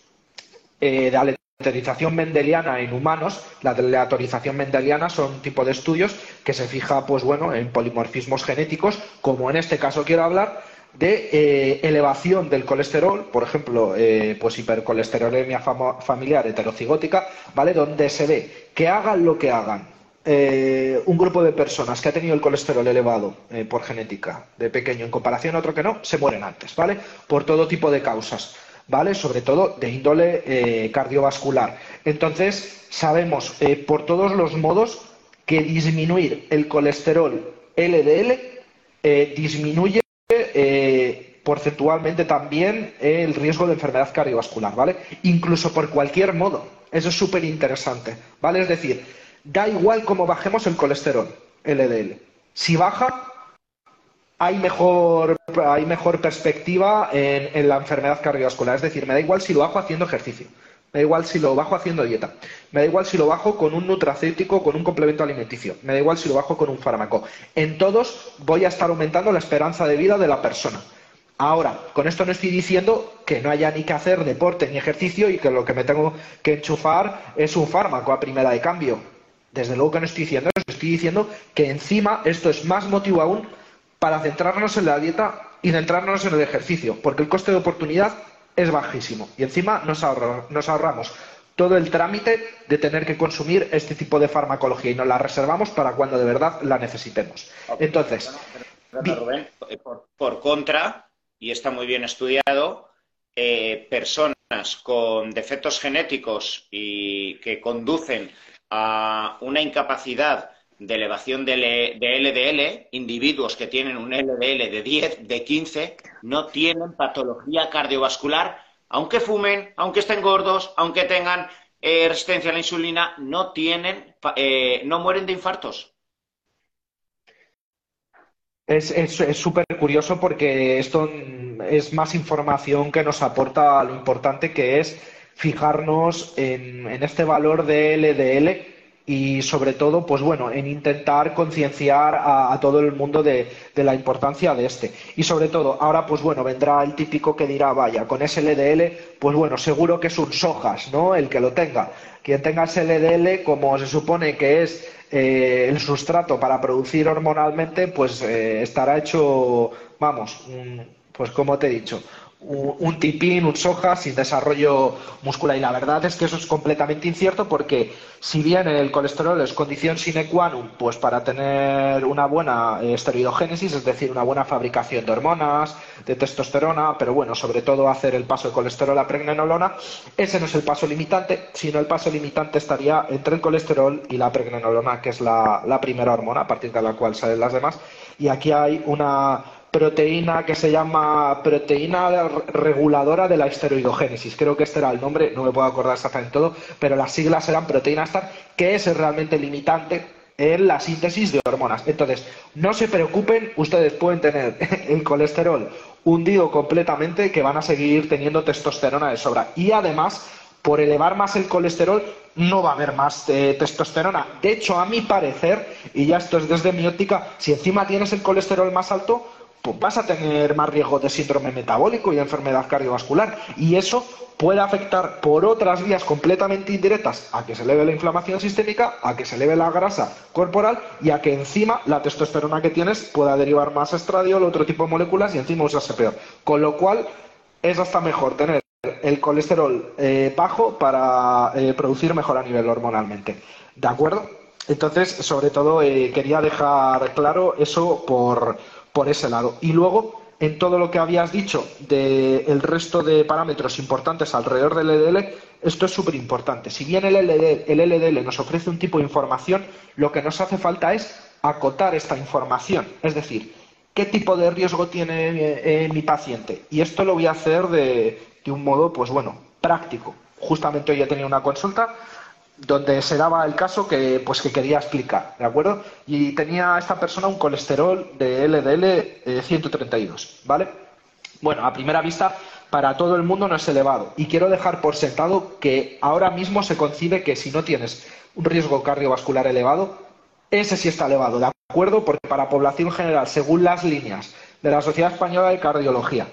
eh, de aleatorización mendeliana en humanos. La aleatorización mendeliana son un tipo de estudios que se fija, pues bueno, en polimorfismos genéticos, como en este caso quiero hablar de eh, elevación del colesterol, por ejemplo, eh, pues hipercolesterolemia familiar heterocigótica, ¿vale? Donde se ve que hagan lo que hagan eh, un grupo de personas que ha tenido el colesterol elevado por genética de pequeño en comparación a otro que no, se mueren antes, ¿vale? Por todo tipo de causas, ¿vale? Sobre todo de índole cardiovascular. Entonces, sabemos por todos los modos que disminuir el colesterol LDL disminuye eh, porcentualmente también el riesgo de enfermedad cardiovascular, ¿vale? Incluso por cualquier modo. Eso es súper interesante, ¿vale? Es decir, da igual cómo bajemos el colesterol, LDL. Si baja, hay mejor, hay mejor perspectiva en, en, la enfermedad cardiovascular. Es decir, me da igual si lo bajo haciendo ejercicio. Me da igual si lo bajo haciendo dieta. Me da igual si lo bajo con un nutracéutico, con un complemento alimenticio. Me da igual si lo bajo con un fármaco. En todos voy a estar aumentando la esperanza de vida de la persona. Ahora, con esto no estoy diciendo que no haya ni que hacer deporte ni ejercicio y que lo que me tengo que enchufar es un fármaco a primera de cambio. Desde luego que no estoy diciendo eso. Estoy diciendo que encima esto es más motivo aún para centrarnos en la dieta y centrarnos en el ejercicio, porque el coste de oportunidad es bajísimo. Y encima nos, ahorramos todo el trámite de tener que consumir este tipo de farmacología y nos la reservamos para cuando de verdad la necesitemos. Entonces, Rubén, por, contra, y está muy bien estudiado, eh, personas con defectos genéticos y que conducen a una incapacidad de elevación de, LDL, individuos que tienen un LDL de 10, de 15, no tienen patología cardiovascular, aunque fumen, aunque estén gordos, aunque tengan eh, resistencia a la insulina, no tienen, eh, no mueren de infartos. Es súper curioso porque esto es más información que nos aporta lo importante que es fijarnos en, en este valor de LDL y sobre todo, pues bueno, en intentar concienciar a, todo el mundo de, la importancia de este. Y sobre todo, ahora pues bueno, vendrá el típico que dirá, vaya, con ese LDL, pues bueno, seguro que es un sojas, ¿no? El que lo tenga. Quien tenga ese LDL, como se supone que es eh, el sustrato para producir hormonalmente, pues eh, estará hecho, vamos, pues como te he dicho, un, tipín, un soja sin desarrollo muscular. Y la verdad es que eso es completamente incierto porque si bien el colesterol es condición sine qua non pues para tener una buena esteroidogénesis, es decir, una buena fabricación de hormonas, de testosterona, pero bueno, sobre todo hacer el paso de colesterol a pregnenolona, ese no es el paso limitante, sino el paso limitante estaría entre el colesterol y la pregnenolona, que es la primera hormona a partir de la cual salen las demás. Y aquí hay una proteína que se llama proteína reguladora de la esteroidogénesis. Creo que este era el nombre, no me puedo acordar exactamente todo, pero las siglas eran proteína STAR, que es realmente limitante en la síntesis de hormonas. Entonces, no se preocupen, ustedes pueden tener el colesterol hundido completamente, que van a seguir teniendo testosterona de sobra. Y además, por elevar más el colesterol, no va a haber más eh, testosterona. De hecho, a mi parecer, y ya esto es desde mi óptica, si encima tienes el colesterol más alto, pues vas a tener más riesgo de síndrome metabólico y enfermedad cardiovascular. Y eso puede afectar por otras vías completamente indirectas a que se eleve la inflamación sistémica, a que se eleve la grasa corporal y a que encima la testosterona que tienes pueda derivar más estradiol, otro tipo de moléculas y encima usarse peor. Con lo cual es hasta mejor tener el colesterol eh, bajo para eh, producir mejor a nivel hormonalmente. ¿De acuerdo? Entonces, sobre todo, eh, quería dejar claro eso por, por ese lado. Y luego, en todo lo que habías dicho del resto de parámetros importantes alrededor del LDL, esto es súper importante. Si bien el LDL, nos ofrece un tipo de información, lo que nos hace falta es acotar esta información. Es decir, ¿qué tipo de riesgo tiene eh, mi paciente? Y esto lo voy a hacer de, de un modo, pues bueno, práctico. Justamente hoy he tenido una consulta donde se daba el caso que, pues, que quería explicar, ¿de acuerdo? Y tenía esta persona un colesterol de LDL 132, eh, ¿vale? Bueno, a primera vista, para todo el mundo no es elevado. Y quiero dejar por sentado que ahora mismo se concibe que si no tienes un riesgo cardiovascular elevado, ese sí está elevado, ¿de acuerdo? Porque para población general, según las líneas de la Sociedad Española de Cardiología,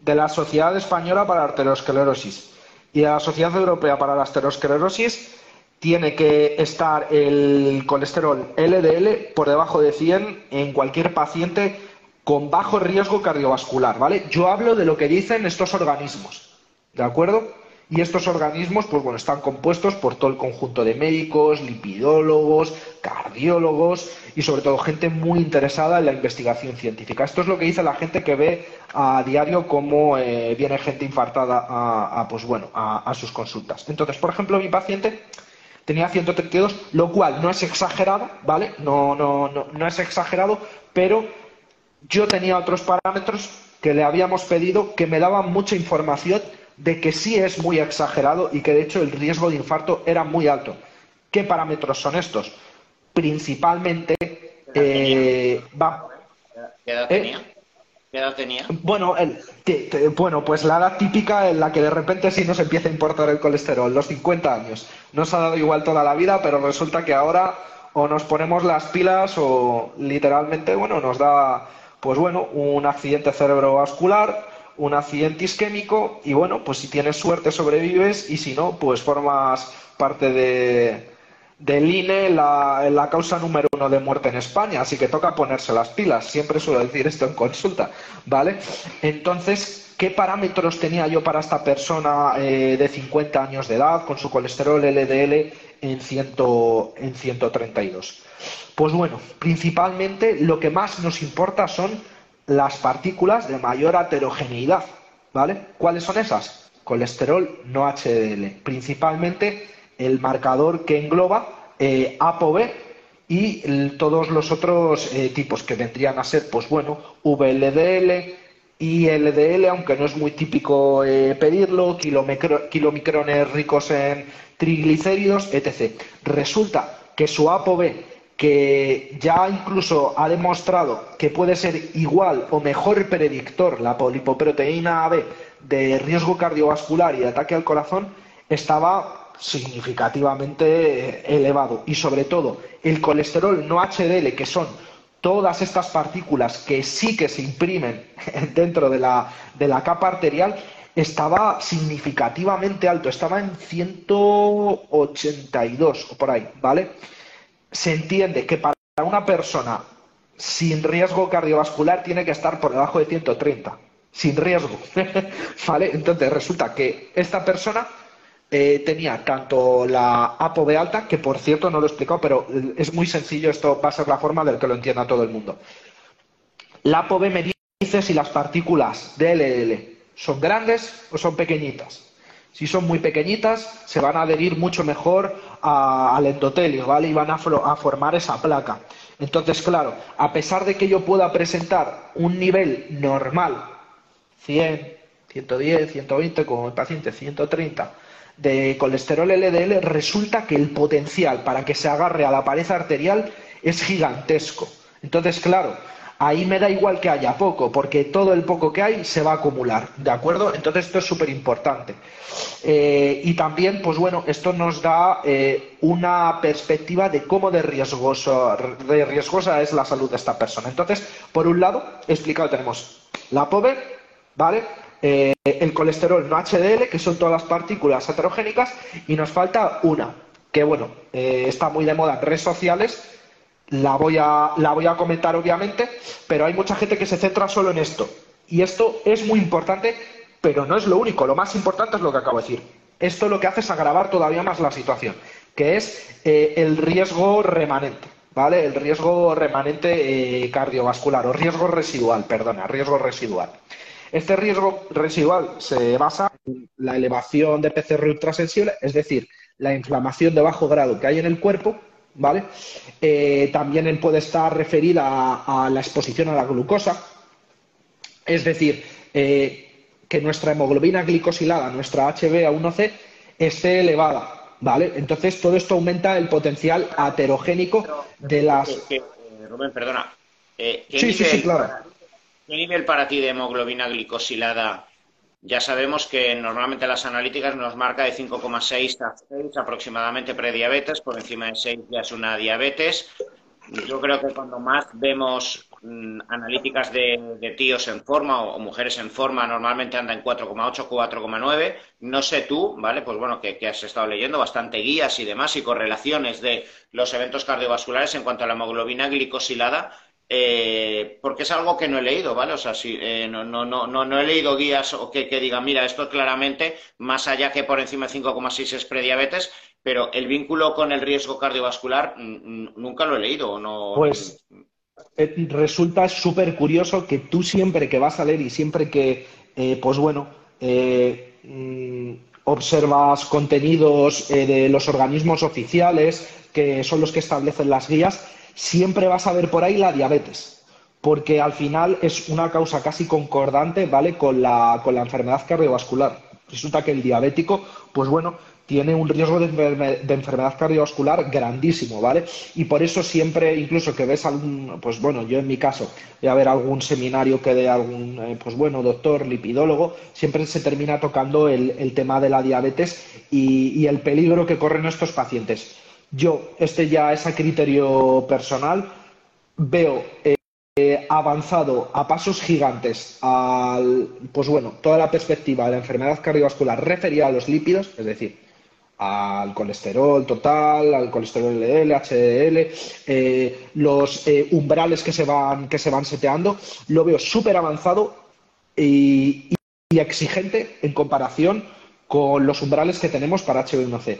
de la Sociedad Española para Arteriosclerosis y de la Sociedad Europea para la Arteriosclerosis, tiene que estar el colesterol LDL por debajo de 100 en cualquier paciente con bajo riesgo cardiovascular, ¿vale? Yo hablo de lo que dicen estos organismos, ¿de acuerdo? Y estos organismos, pues bueno, están compuestos por todo el conjunto de médicos, lipidólogos, cardiólogos y sobre todo gente muy interesada en la investigación científica. Esto es lo que dice la gente que ve a diario cómo eh, viene gente infartada a, pues bueno, a sus consultas. Entonces, por ejemplo, mi paciente tenía 132, lo cual no es exagerado, ¿vale? No, no, no, no es exagerado, pero yo tenía otros parámetros que le habíamos pedido que me daban mucha información de que sí es muy exagerado y que de hecho el riesgo de infarto era muy alto. ¿Qué parámetros son estos? Principalmente eh, va, ¿Qué edad tenía? ¿Eh? ¿Qué edad tenía? Bueno, el, bueno, pues la edad típica en la que de repente sí nos empieza a importar el colesterol, los 50 años. Nos ha dado igual toda la vida, pero resulta que ahora o nos ponemos las pilas o literalmente, bueno, nos da, pues bueno, un accidente cerebrovascular, un accidente isquémico y bueno, pues si tienes suerte sobrevives y si no, pues formas parte de, del INE la, la, causa número uno de muerte en España, así que toca ponerse las pilas. Siempre suelo decir esto en consulta, ¿vale? Entonces, ¿qué parámetros tenía yo para esta persona eh, de 50 años de edad con su colesterol LDL en, ciento, en 132? Pues bueno, principalmente lo que más nos importa son las partículas de mayor heterogeneidad, ¿vale? ¿Cuáles son esas? Colesterol no HDL, principalmente el marcador que engloba eh, ApoB y todos los otros eh, tipos que vendrían a ser, pues bueno, VLDL, ILDL, aunque no es muy típico eh, pedirlo, kilomicrones ricos en triglicéridos, etc. Resulta que su ApoB, que ya incluso ha demostrado que puede ser igual o mejor predictor la polipoproteína AB de riesgo cardiovascular y de ataque al corazón, estaba significativamente elevado y sobre todo el colesterol no HDL, que son todas estas partículas que sí que se imprimen dentro de la, de la capa arterial, estaba significativamente alto, estaba en 182 o por ahí, ¿vale? Se entiende que para una persona sin riesgo cardiovascular tiene que estar por debajo de 130, sin riesgo, ¿vale? Entonces resulta que esta persona eh, tenía tanto la APO alta, que por cierto no lo he explicado, pero es muy sencillo, esto va a ser la forma del que lo entienda todo el mundo. La ApoB me dice si las partículas de LL son grandes o son pequeñitas. Si son muy pequeñitas, se van a adherir mucho mejor al endotelio, ¿vale? Y van a, a formar esa placa. Entonces, claro, a pesar de que yo pueda presentar un nivel normal, 100, 110, 120, como el paciente 130, de colesterol LDL, resulta que el potencial para que se agarre a la pared arterial es gigantesco. Entonces, claro, ahí me da igual que haya poco, porque todo el poco que hay se va a acumular, ¿de acuerdo? Entonces esto es súper importante. Eh, y también, pues bueno, esto nos da eh, una perspectiva de cómo de, riesgoso, de riesgosa es la salud de esta persona. Entonces, por un lado, explicado, tenemos la POVE, ¿vale? Eh, el colesterol no HDL, que son todas las partículas heterogénicas, y nos falta una, que bueno, eh, está muy de moda en redes sociales, la voy, a, la voy a comentar obviamente, pero hay mucha gente que se centra solo en esto. Y esto es muy importante, pero no es lo único, lo más importante es lo que acabo de decir. Esto lo que hace es agravar todavía más la situación, que es eh, el riesgo remanente. ¿Vale? El riesgo remanente cardiovascular o riesgo residual, perdona, riesgo residual. Este riesgo residual se basa en la elevación de PCR ultrasensible, es decir, la inflamación de bajo grado que hay en el cuerpo, ¿vale? Eh, también puede estar referida a, la exposición a la glucosa, es decir, eh, que nuestra hemoglobina glicosilada, nuestra HbA1c, esté elevada, ¿vale? Entonces todo esto aumenta el potencial aterogénico de las. Eh, Rubén, perdona. sí, sí, sí, claro. ¿Qué nivel para ti de hemoglobina glicosilada? Ya sabemos que normalmente las analíticas nos marca de 5,6 a 6 aproximadamente prediabetes, por encima de 6 ya es una diabetes. Yo creo que cuando más vemos mm, analíticas de, tíos en forma o, mujeres en forma, normalmente anda en 4,8, 4,9. No sé tú, ¿vale? Pues bueno, que, que, has estado leyendo bastante guías y demás y correlaciones de los eventos cardiovasculares en cuanto a la hemoglobina glicosilada. Eh, porque es algo que no he leído, ¿vale? O sea, si, eh, no, no, no, no, he leído guías o que, que digan, mira, esto claramente, más allá que por encima de 5,6 es prediabetes, pero el vínculo con el riesgo cardiovascular nunca lo he leído. No... Pues eh, resulta súper curioso que tú siempre que vas a leer y siempre que, pues bueno, mm, observas contenidos de los organismos oficiales, que son los que establecen las guías, siempre vas a ver por ahí la diabetes, porque al final es una causa casi concordante, ¿vale? Con la, con la enfermedad cardiovascular. Resulta que el diabético, pues bueno, tiene un riesgo de, enfermedad cardiovascular grandísimo, ¿vale? Y por eso siempre, incluso que ves algún, pues bueno, yo en mi caso, voy a ver algún seminario que de algún, eh, pues bueno, doctor, lipidólogo, siempre se termina tocando el, tema de la diabetes y el peligro que corren estos pacientes. Yo, este ya es a criterio personal, veo eh, avanzado a pasos gigantes al, pues bueno, toda la perspectiva de la enfermedad cardiovascular referida a los lípidos, es decir, al colesterol total, al colesterol LDL, HDL, eh, los eh, umbrales que se van que se van seteando, lo veo súper avanzado y, exigente en comparación con los umbrales que tenemos para HB1C.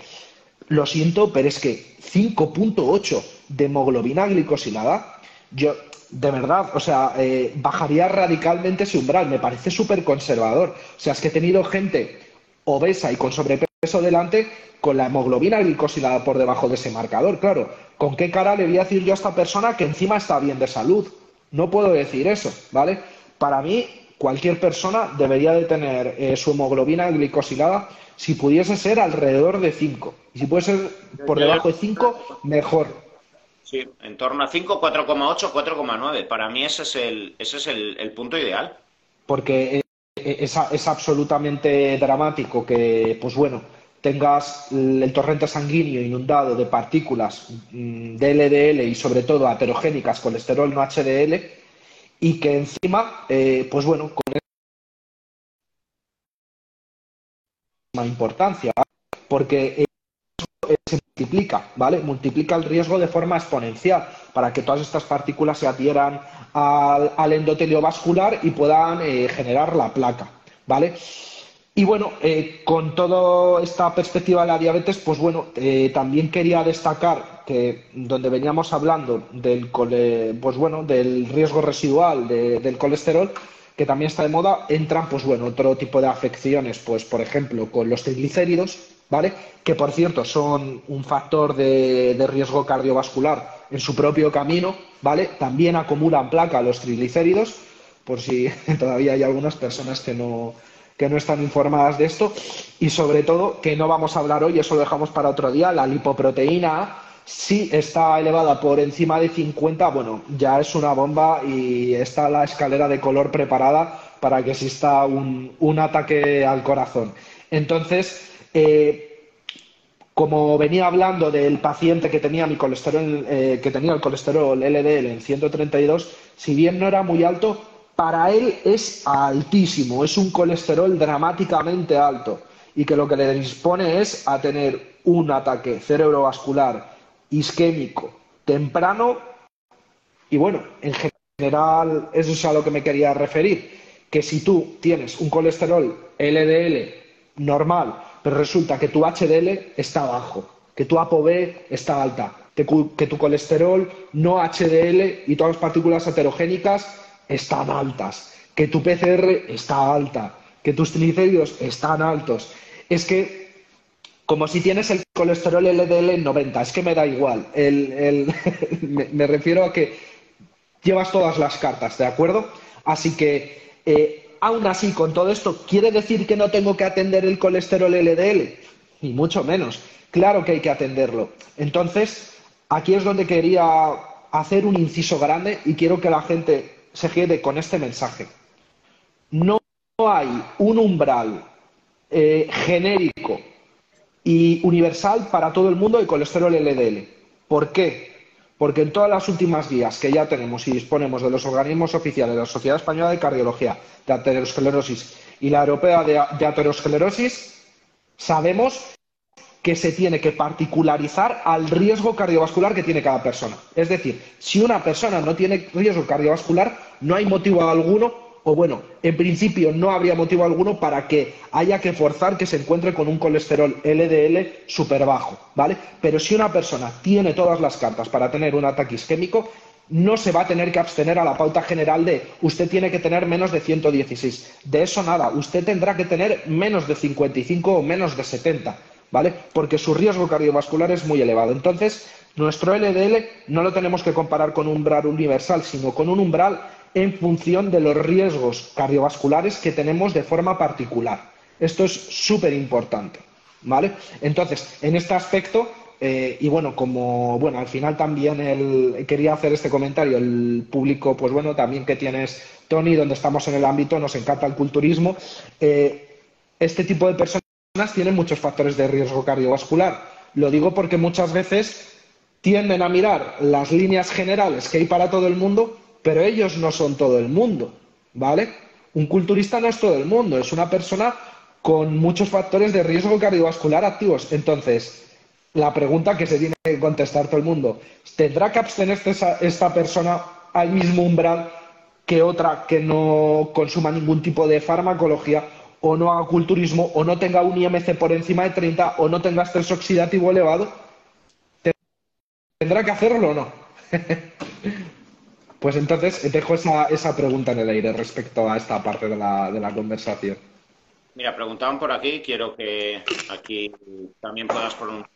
Lo siento, pero es que 5.8 de hemoglobina glicosilada, yo de verdad, o sea, eh, bajaría radicalmente ese umbral. Me parece súper conservador. O sea, es que he tenido gente obesa y con sobrepeso delante con la hemoglobina glicosilada por debajo de ese marcador. Claro, ¿con qué cara le voy a decir yo a esta persona que encima está bien de salud? No puedo decir eso, ¿vale? Para mí, cualquier persona debería de tener eh, su hemoglobina glicosilada, si pudiese ser alrededor de 5. Y si puede ser por debajo de 5, mejor. Sí, en torno a 5, 4,8, 4,9. Para mí ese es el, ese es el, punto ideal. Porque eh, eh, es, es absolutamente dramático que, pues bueno, tengas el torrente sanguíneo inundado de partículas mm, de LDL y sobre todo aterogénicas, colesterol no HDL, y que encima, eh, pues bueno, con esa importancia, porque se multiplica, ¿vale? Multiplica el riesgo de forma exponencial para que todas estas partículas se adhieran al, endotelio vascular y puedan eh, generar la placa, ¿vale? Y bueno, eh, con toda esta perspectiva de la diabetes, pues bueno, también quería destacar que donde veníamos hablando del, pues bueno, del riesgo residual del colesterol, que también está de moda, entran, pues bueno, otro tipo de afecciones, pues por ejemplo, con los triglicéridos, ¿vale? Que por cierto son un factor de, de riesgo cardiovascular en su propio camino, ¿vale? También acumulan placa los triglicéridos, por si todavía hay algunas personas que no, que no están informadas de esto y sobre todo que no vamos a hablar hoy, eso lo dejamos para otro día, la lipoproteína si está elevada por encima de 50, bueno, ya es una bomba y está la escalera de color preparada para que exista un, un ataque al corazón. Entonces, eh, como venía hablando del paciente que tenía mi colesterol, eh, que tenía el colesterol LDL en 132, si bien no era muy alto, para él es altísimo, es un colesterol dramáticamente alto y que lo que le dispone es a tener un ataque cerebrovascular isquémico temprano y bueno, en general eso es a lo que me quería referir, que si tú tienes un colesterol LDL normal, pero resulta que tu HDL está bajo, que tu ApoB está alta, que, tu colesterol no HDL y todas las partículas heterogénicas están altas, que tu PCR está alta, que tus triglicéridos están altos. Es que, como si tienes el colesterol LDL en 90, es que me da igual. me, refiero a que llevas todas las cartas, ¿de acuerdo? Así que, eh, aún así, con todo esto, ¿quiere decir que no tengo que atender el colesterol LDL? Ni mucho menos. Claro que hay que atenderlo. Entonces, aquí es donde quería hacer un inciso grande y quiero que la gente se quede con este mensaje. No hay un umbral eh, genérico y universal para todo el mundo de colesterol LDL. ¿Por qué? Porque en todas las últimas guías que ya tenemos y disponemos de los organismos oficiales de la Sociedad Española de Cardiología, de Aterosclerosis y la Europea de, de Aterosclerosis, sabemos que se tiene que particularizar al riesgo cardiovascular que tiene cada persona. Es decir, si una persona no tiene riesgo cardiovascular, no hay motivo alguno, o bueno, en principio no habría motivo alguno para que haya que forzar que se encuentre con un colesterol LDL súper bajo, ¿vale? Pero si una persona tiene todas las cartas para tener un ataque isquémico, no se va a tener que abstener a la pauta general de usted tiene que tener menos de 116. De eso nada, usted tendrá que tener menos de 55 o menos de 70 ¿vale? Porque su riesgo cardiovascular es muy elevado. Entonces, nuestro LDL no lo tenemos que comparar con un umbral universal, sino con un umbral en función de los riesgos cardiovasculares que tenemos de forma particular. Esto es súper importante, ¿vale? Entonces, en este aspecto, eh, y bueno, como bueno, al final también quería hacer este comentario, el público, pues bueno, también que tienes, Tony, donde estamos en el ámbito, nos encanta el culturismo. Eh, este tipo de personas tienen muchos factores de riesgo cardiovascular. Lo digo porque muchas veces tienden a mirar las líneas generales que hay para todo el mundo, pero ellos no son todo el mundo, ¿vale? Un culturista no es todo el mundo, es una persona con muchos factores de riesgo cardiovascular activos. Entonces, la pregunta que se tiene que contestar todo el mundo, ¿tendrá que abstenerse esta persona al mismo umbral que otra que no consuma ningún tipo de farmacología o no haga culturismo o no tenga un IMC por encima de 30 o no tenga estrés oxidativo elevado? ¿Tendrá que hacerlo o no? pues entonces dejo esa, esa, pregunta en el aire respecto a esta parte de la, de la conversación. Mira, preguntaban por aquí, quiero que aquí también puedas pronunciar.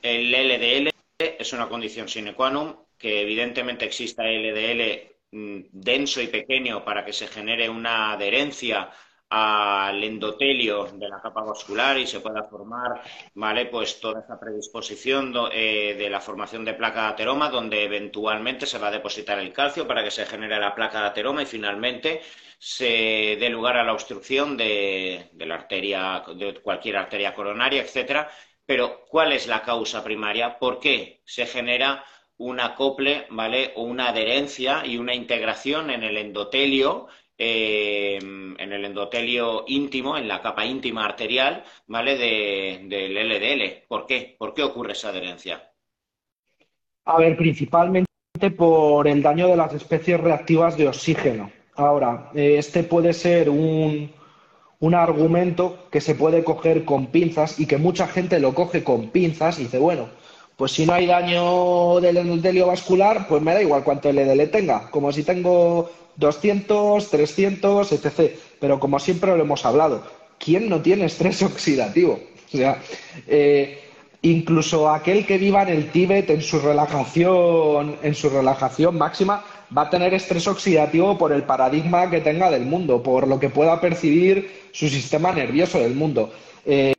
El LDL es una condición sine qua non, que evidentemente exista LDL mm, denso y pequeño para que se genere una adherencia al endotelio de la capa vascular y se pueda formar, ¿vale? Pues toda esa predisposición eh, de la formación de placa de ateroma, donde eventualmente se va a depositar el calcio para que se genere la placa de ateroma y finalmente se dé lugar a la obstrucción de, de la arteria, de cualquier arteria coronaria, etcétera. Pero, ¿cuál es la causa primaria? ¿Por qué se genera un acople, ¿vale? O una adherencia y una integración en el endotelio eh, en el endotelio íntimo, en la capa íntima arterial, ¿vale? del LDL. ¿Por qué? ¿Por qué ocurre esa adherencia? A ver, principalmente por el daño de las especies reactivas de oxígeno. Ahora, eh, este puede ser un, un argumento que se puede coger con pinzas y que mucha gente lo coge con pinzas y dice, bueno, pues si no hay daño del endotelio vascular, pues me da igual cuánto LDL tenga. Como si tengo 200, 300, etc. Pero como siempre lo hemos hablado, ¿quién no tiene estrés oxidativo? O sea, eh, incluso aquel que viva en el Tíbet en su relajación, en su relajación máxima, va a tener estrés oxidativo por el paradigma que tenga del mundo, por lo que pueda percibir su sistema nervioso del mundo. Eh,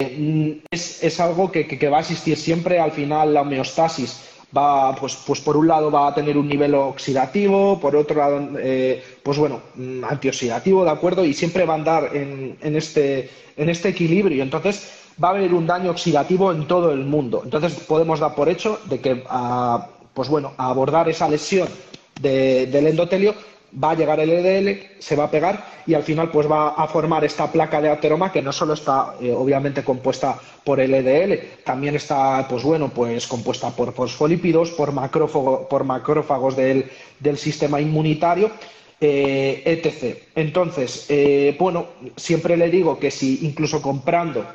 es, algo que, va a existir siempre al final la homeostasis va, pues, pues por un lado va a tener un nivel oxidativo, por otro lado, eh, pues bueno, mm, antioxidativo, ¿de acuerdo? Y siempre va a andar en, en, este, en este equilibrio. Entonces, va a haber un daño oxidativo en todo el mundo. Entonces, podemos dar por hecho de que, a, pues bueno, a abordar esa lesión del endotelio va a llegar el LDL, se va a pegar y al final pues va a formar esta placa de ateroma que no solo está eh, obviamente compuesta por LDL, también está pues bueno pues compuesta por fosfolípidos, por, por macrófagos del, sistema inmunitario, eh, etc. Entonces, eh, bueno, siempre le digo que si incluso comprando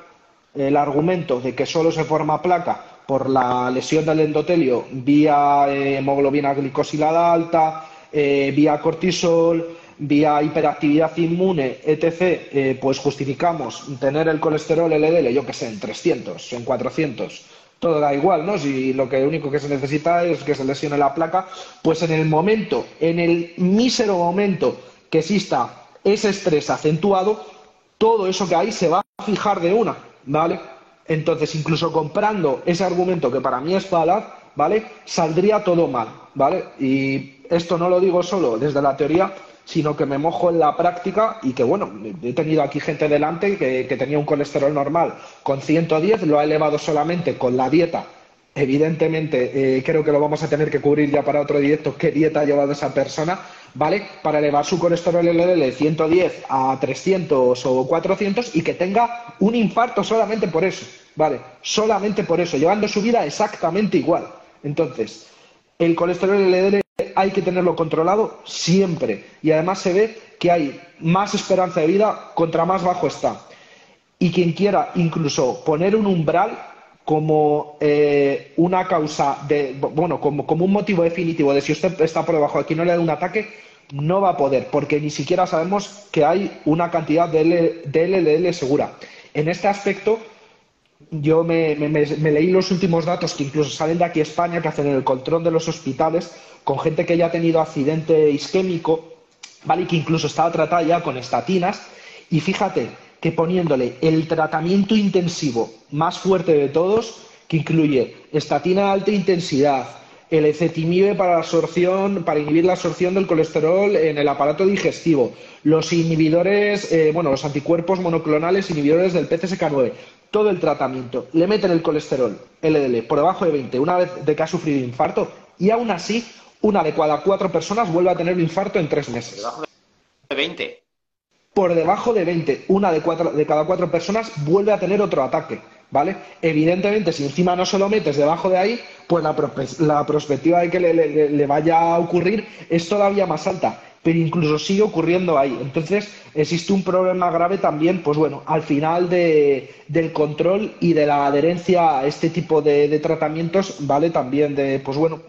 el argumento de que solo se forma placa por la lesión del endotelio vía hemoglobina glicosilada alta, eh, vía cortisol, vía hiperactividad inmune, etc., eh, pues justificamos tener el colesterol LDL, yo que sé, en 300, en 400, todo da igual, ¿no? Si lo que único que se necesita es que se lesione la placa, pues en el momento, en el mísero momento que exista ese estrés acentuado, todo eso que hay se va a fijar de una, ¿vale? Entonces, incluso comprando ese argumento que para mí es falaz, ¿vale? Saldría todo mal, ¿vale? Y esto no lo digo solo desde la teoría, sino que me mojo en la práctica y que, bueno, he tenido aquí gente delante que, tenía un colesterol normal con 110, lo ha elevado solamente con la dieta. Evidentemente, eh, creo que lo vamos a tener que cubrir ya para otro directo, qué dieta ha llevado esa persona, ¿vale? Para elevar su colesterol LDL de 110 a 300 o 400 y que tenga un infarto solamente por eso, ¿vale? Solamente por eso, llevando su vida exactamente igual. Entonces, el colesterol LDL hay que tenerlo controlado siempre. Y además se ve que hay más esperanza de vida contra más bajo está. Y quien quiera incluso poner un umbral como eh, una causa de, bueno, como, como, un motivo definitivo de si usted está por debajo de aquí no le da un ataque, no va a poder, porque ni siquiera sabemos que hay una cantidad de, LDL segura. En este aspecto, yo me, leí los últimos datos que incluso salen de aquí a España, que hacen el control de los hospitales con gente que ya ha tenido accidente isquémico, ¿vale? Y que incluso estaba tratada ya con estatinas. Y fíjate que poniéndole el tratamiento intensivo más fuerte de todos, que incluye estatina de alta intensidad, el ecetimib para la absorción, para inhibir la absorción del colesterol en el aparato digestivo, los inhibidores, eh, bueno, los anticuerpos monoclonales inhibidores del PCSK9, todo el tratamiento, le meten el colesterol LDL por debajo de 20 una vez de que ha sufrido infarto y aún así una de cada cuatro personas vuelve a tener un infarto en tres meses. Debajo de 20. por debajo de 20, una de, cuatro, de cada cuatro personas vuelve a tener otro ataque. ¿Vale? Evidentemente, si encima no se lo metes debajo de ahí, pues la, la perspectiva de que le, vaya a ocurrir es todavía más alta pero incluso sigue ocurriendo ahí. Entonces, existe un problema grave también, pues bueno, al final del control y de la adherencia a este tipo de, tratamientos, ¿vale? También de, pues bueno,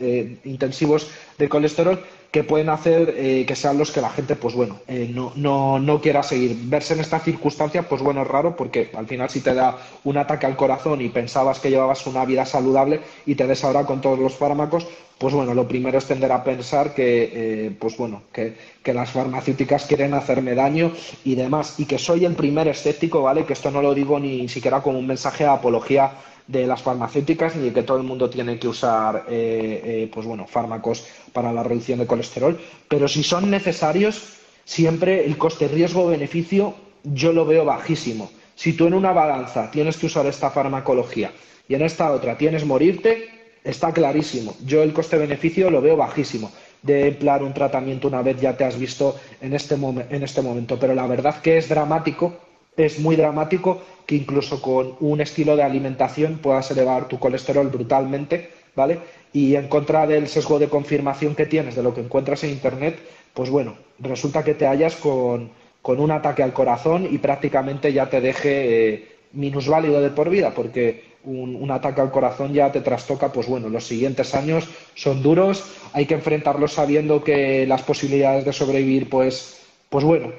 intensivos de colesterol, que pueden hacer eh, que sean los que la gente, pues bueno, eh, no, no, no, quiera seguir. Verse en esta circunstancia, pues bueno, es raro porque al final si te da un ataque al corazón y pensabas que llevabas una vida saludable y te des ahora con todos los fármacos, pues bueno, lo primero es tender a pensar que, eh, pues bueno, que, que, las farmacéuticas quieren hacerme daño y demás. Y que soy el primer escéptico, ¿vale? Que esto no lo digo ni siquiera como un mensaje de apología de las farmacéuticas ni de que todo el mundo tiene que usar eh, eh, pues bueno, fármacos para la reducción de colesterol, pero si son necesarios, siempre el coste-riesgo-beneficio yo lo veo bajísimo. Si tú en una balanza tienes que usar esta farmacología y en esta otra tienes morirte, está clarísimo. Yo el coste-beneficio lo veo bajísimo de emplear un tratamiento una vez ya te has visto en este, en este momento. Pero la verdad que es dramático es muy dramático que incluso con un estilo de alimentación puedas elevar tu colesterol brutalmente, ¿vale? Y en contra del sesgo de confirmación que tienes de lo que encuentras en Internet, pues bueno, resulta que te hallas con, un ataque al corazón y prácticamente ya te deje eh, minusválido de por vida, porque un, un, ataque al corazón ya te trastoca, pues bueno, los siguientes años son duros, hay que enfrentarlos sabiendo que las posibilidades de sobrevivir, pues, pues bueno,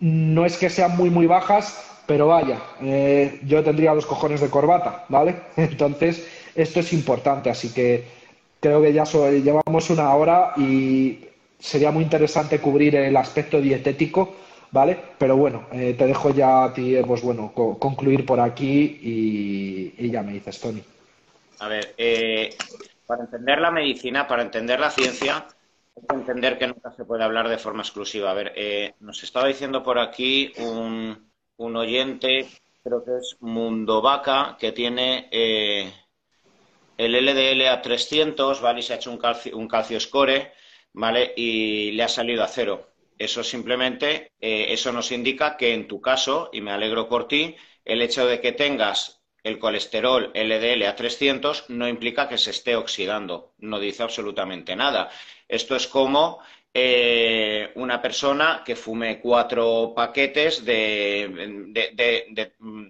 no es que sean muy, muy bajas, pero vaya, eh, yo tendría los cojones de corbata, ¿vale? Entonces, esto es importante, así que creo que ya llevamos una hora y sería muy interesante cubrir el aspecto dietético, ¿vale? Pero bueno, eh, te dejo ya a ti, eh, pues bueno, concluir por aquí y, ya me dices, Tony. A ver, para entender la medicina, para entender la ciencia, hay que entender que nunca se puede hablar de forma exclusiva. A ver, eh, nos estaba diciendo por aquí un, oyente, creo que es Mundo Vaca, que tiene eh, el LDL a 300, ¿vale? Y se ha hecho un calcio, un calcio score, ¿vale? Y le ha salido a cero. Eso simplemente, eh, eso nos indica que en tu caso, y me alegro por ti, el hecho de que tengas el colesterol LDL a 300 no implica que se esté oxidando, no dice absolutamente nada. Esto es como eh, una persona que fume cuatro paquetes de, mm,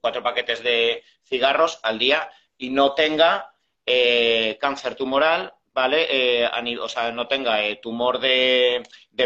cuatro paquetes de cigarros al día y no tenga eh, cáncer tumoral, ¿vale? Eh, o sea, no tenga tumor de,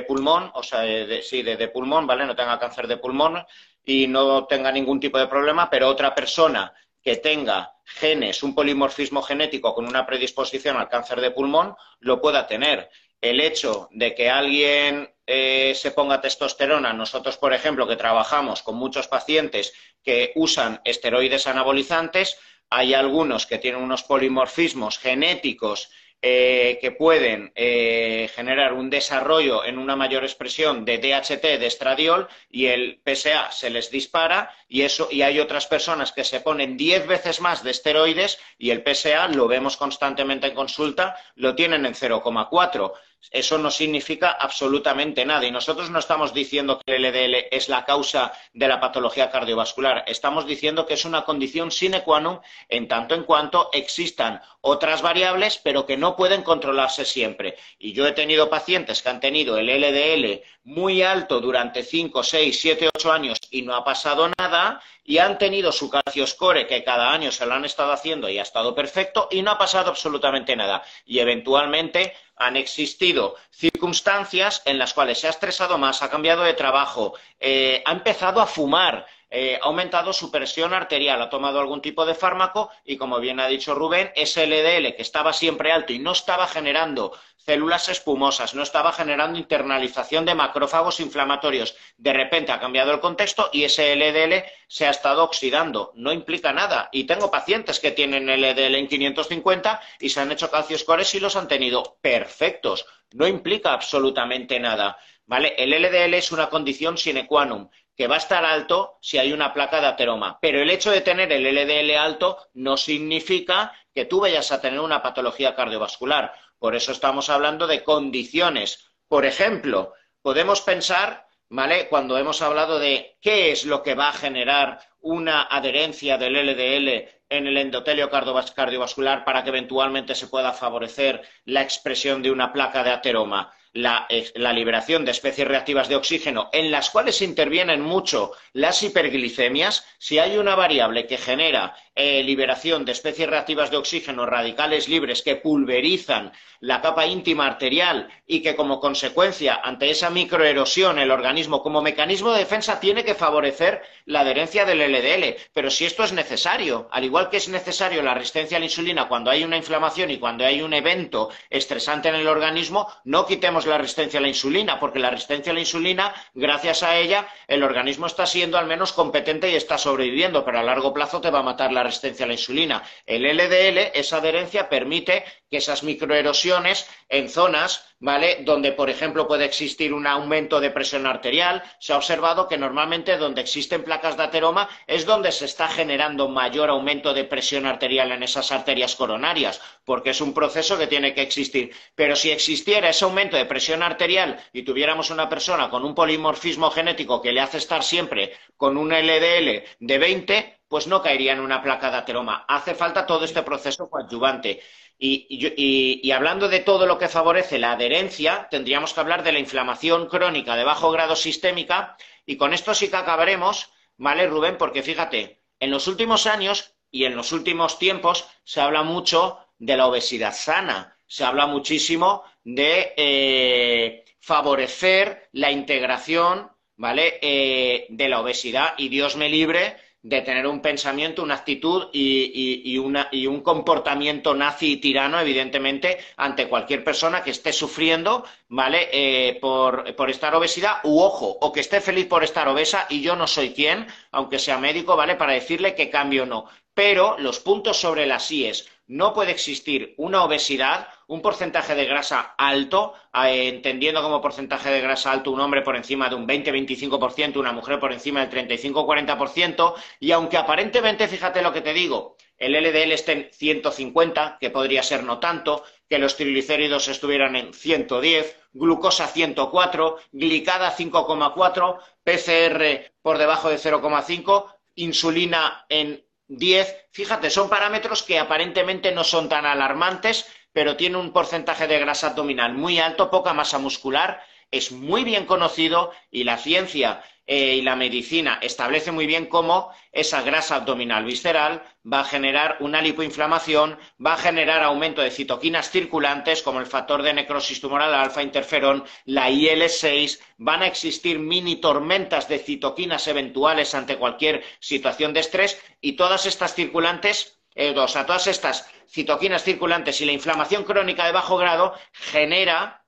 pulmón, o sea, sí, de, pulmón, ¿vale? No tenga cáncer de pulmón y no tenga ningún tipo de problema, pero otra persona que tenga genes, un polimorfismo genético con una predisposición al cáncer de pulmón, lo pueda tener. El hecho de que alguien eh, se ponga testosterona, nosotros, por ejemplo, que trabajamos con muchos pacientes que usan esteroides anabolizantes, hay algunos que tienen unos polimorfismos genéticos eh, que pueden eh, generar un desarrollo en una mayor expresión de DHT, de estradiol, y el PSA se les dispara, y, eso, y hay otras personas que se ponen diez veces más de esteroides y el PSA, lo vemos constantemente en consulta, lo tienen en 0,4. Eso no significa absolutamente nada. Y nosotros no estamos diciendo que el LDL es la causa de la patología cardiovascular. Estamos diciendo que es una condición sine qua non en tanto en cuanto existan otras variables, pero que no pueden controlarse siempre. Y yo he tenido pacientes que han tenido el LDL muy alto durante 5, 6, 7, 8 años y no ha pasado nada, y han tenido su calcio score que cada año se lo han estado haciendo y ha estado perfecto y no ha pasado absolutamente nada. Y eventualmente han existido circunstancias en las cuales se ha estresado más, ha cambiado de trabajo, eh, ha empezado a fumar, eh, ha aumentado su presión arterial, ha tomado algún tipo de fármaco y, como bien ha dicho Rubén, ese LDL que estaba siempre alto y no estaba generando células espumosas, no estaba generando internalización de macrófagos inflamatorios. De repente ha cambiado el contexto y ese LDL se ha estado oxidando. No implica nada. Y tengo pacientes que tienen LDL en 550 y se han hecho calcioscores y los han tenido perfectos. No implica absolutamente nada. ¿Vale? El LDL es una condición sine qua non que va a estar alto si hay una placa de ateroma. Pero el hecho de tener el LDL alto no significa que tú vayas a tener una patología cardiovascular. Por eso estamos hablando de condiciones. Por ejemplo, podemos pensar ¿vale? Cuando hemos hablado de qué es lo que va a generar una adherencia del LDL en el endotelio cardiovascular para que eventualmente se pueda favorecer la expresión de una placa de ateroma. La, liberación de especies reactivas de oxígeno, en las cuales intervienen mucho las hiperglicemias, si hay una variable que genera eh, liberación de especies reactivas de oxígeno, radicales libres que pulverizan la capa íntima arterial y que como consecuencia ante esa microerosión el organismo como mecanismo de defensa tiene que favorecer la adherencia del LDL. Pero si esto es necesario, al igual que es necesario la resistencia a la insulina cuando hay una inflamación y cuando hay un evento estresante en el organismo, no quitemos la resistencia a la insulina, porque la resistencia a la insulina, gracias a ella, el organismo está siendo al menos competente y está sobreviviendo, pero a largo plazo te va a matar la resistencia a la insulina. El LDL, esa adherencia, permite que esas microerosiones en zonas, ¿vale? Donde, por ejemplo, puede existir un aumento de presión arterial. Se ha observado que normalmente donde existen placas de ateroma es donde se está generando mayor aumento de presión arterial en esas arterias coronarias, porque es un proceso que tiene que existir. Pero si existiera ese aumento de presión arterial y tuviéramos una persona con un polimorfismo genético que le hace estar siempre con un LDL de 20, pues no caería en una placa de ateroma. Hace falta todo este proceso coadyuvante. Y, hablando de todo lo que favorece la adherencia, tendríamos que hablar de la inflamación crónica de bajo grado sistémica. Y con esto sí que acabaremos, ¿vale, Rubén? Porque fíjate, en los últimos años y en los últimos tiempos se habla mucho de la obesidad sana. Se habla muchísimo de eh, favorecer la integración, ¿vale? Eh, de la obesidad. Y Dios me libre de tener un pensamiento, una actitud y, un comportamiento nazi y tirano, evidentemente, ante cualquier persona que esté sufriendo, ¿vale? Eh, por, por, estar obesidad, u ojo, o que esté feliz por estar obesa, y yo no soy quien, aunque sea médico, ¿vale? Para decirle que cambio o no. Pero los puntos sobre las IES, no puede existir una obesidad, un porcentaje de grasa alto, eh, entendiendo como porcentaje de grasa alto un hombre por encima de un 20-25%, una mujer por encima del 35-40%, y aunque aparentemente, fíjate lo que te digo, el LDL esté en 150, que podría ser no tanto, que los triglicéridos estuvieran en 110, glucosa 104, glicada 5,4, PCR por debajo de 0,5, insulina en 10. Fíjate, son parámetros que aparentemente no son tan alarmantes, pero tiene un porcentaje de grasa abdominal muy alto, poca masa muscular, es muy bien conocido y la ciencia eh, y la medicina establece muy bien cómo esa grasa abdominal visceral va a generar una lipoinflamación, va a generar aumento de citoquinas circulantes como el factor de necrosis tumoral alfa, interferón, la IL-6, van a existir mini tormentas de citoquinas eventuales ante cualquier situación de estrés y todas estas circulantes, eh, o sea, todas estas citoquinas circulantes y la inflamación crónica de bajo grado genera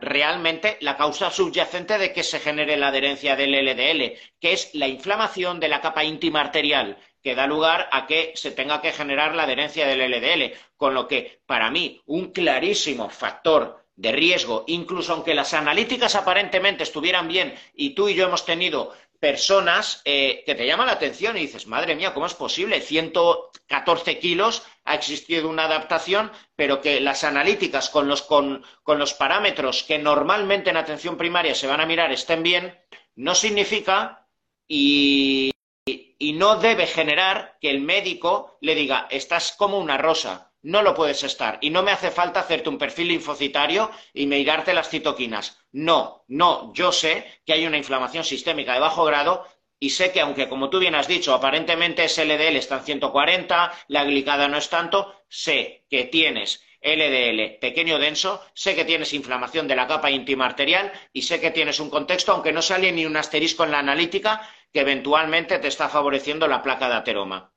realmente la causa subyacente de que se genere la adherencia del LDL, que es la inflamación de la capa íntima arterial, que da lugar a que se tenga que generar la adherencia del LDL. Con lo que, para mí, un clarísimo factor de riesgo, incluso aunque las analíticas aparentemente estuvieran bien y tú y yo hemos tenido personas eh, que te llaman la atención y dices, madre mía, ¿cómo es posible? 114 kilos, ha existido una adaptación, pero que las analíticas con los, con, los parámetros que normalmente en atención primaria se van a mirar estén bien, no significa y, y no debe generar que el médico le diga, estás como una rosa, no lo puedes estar. Y no me hace falta hacerte un perfil linfocitario y mirarte las citoquinas. No, no, yo sé que hay una inflamación sistémica de bajo grado y sé que, aunque como tú bien has dicho, aparentemente ese LDL está en 140, la glicada no es tanto, sé que tienes LDL pequeño denso, sé que tienes inflamación de la capa íntima arterial y sé que tienes un contexto, aunque no sale ni un asterisco en la analítica, que eventualmente te está favoreciendo la placa de ateroma.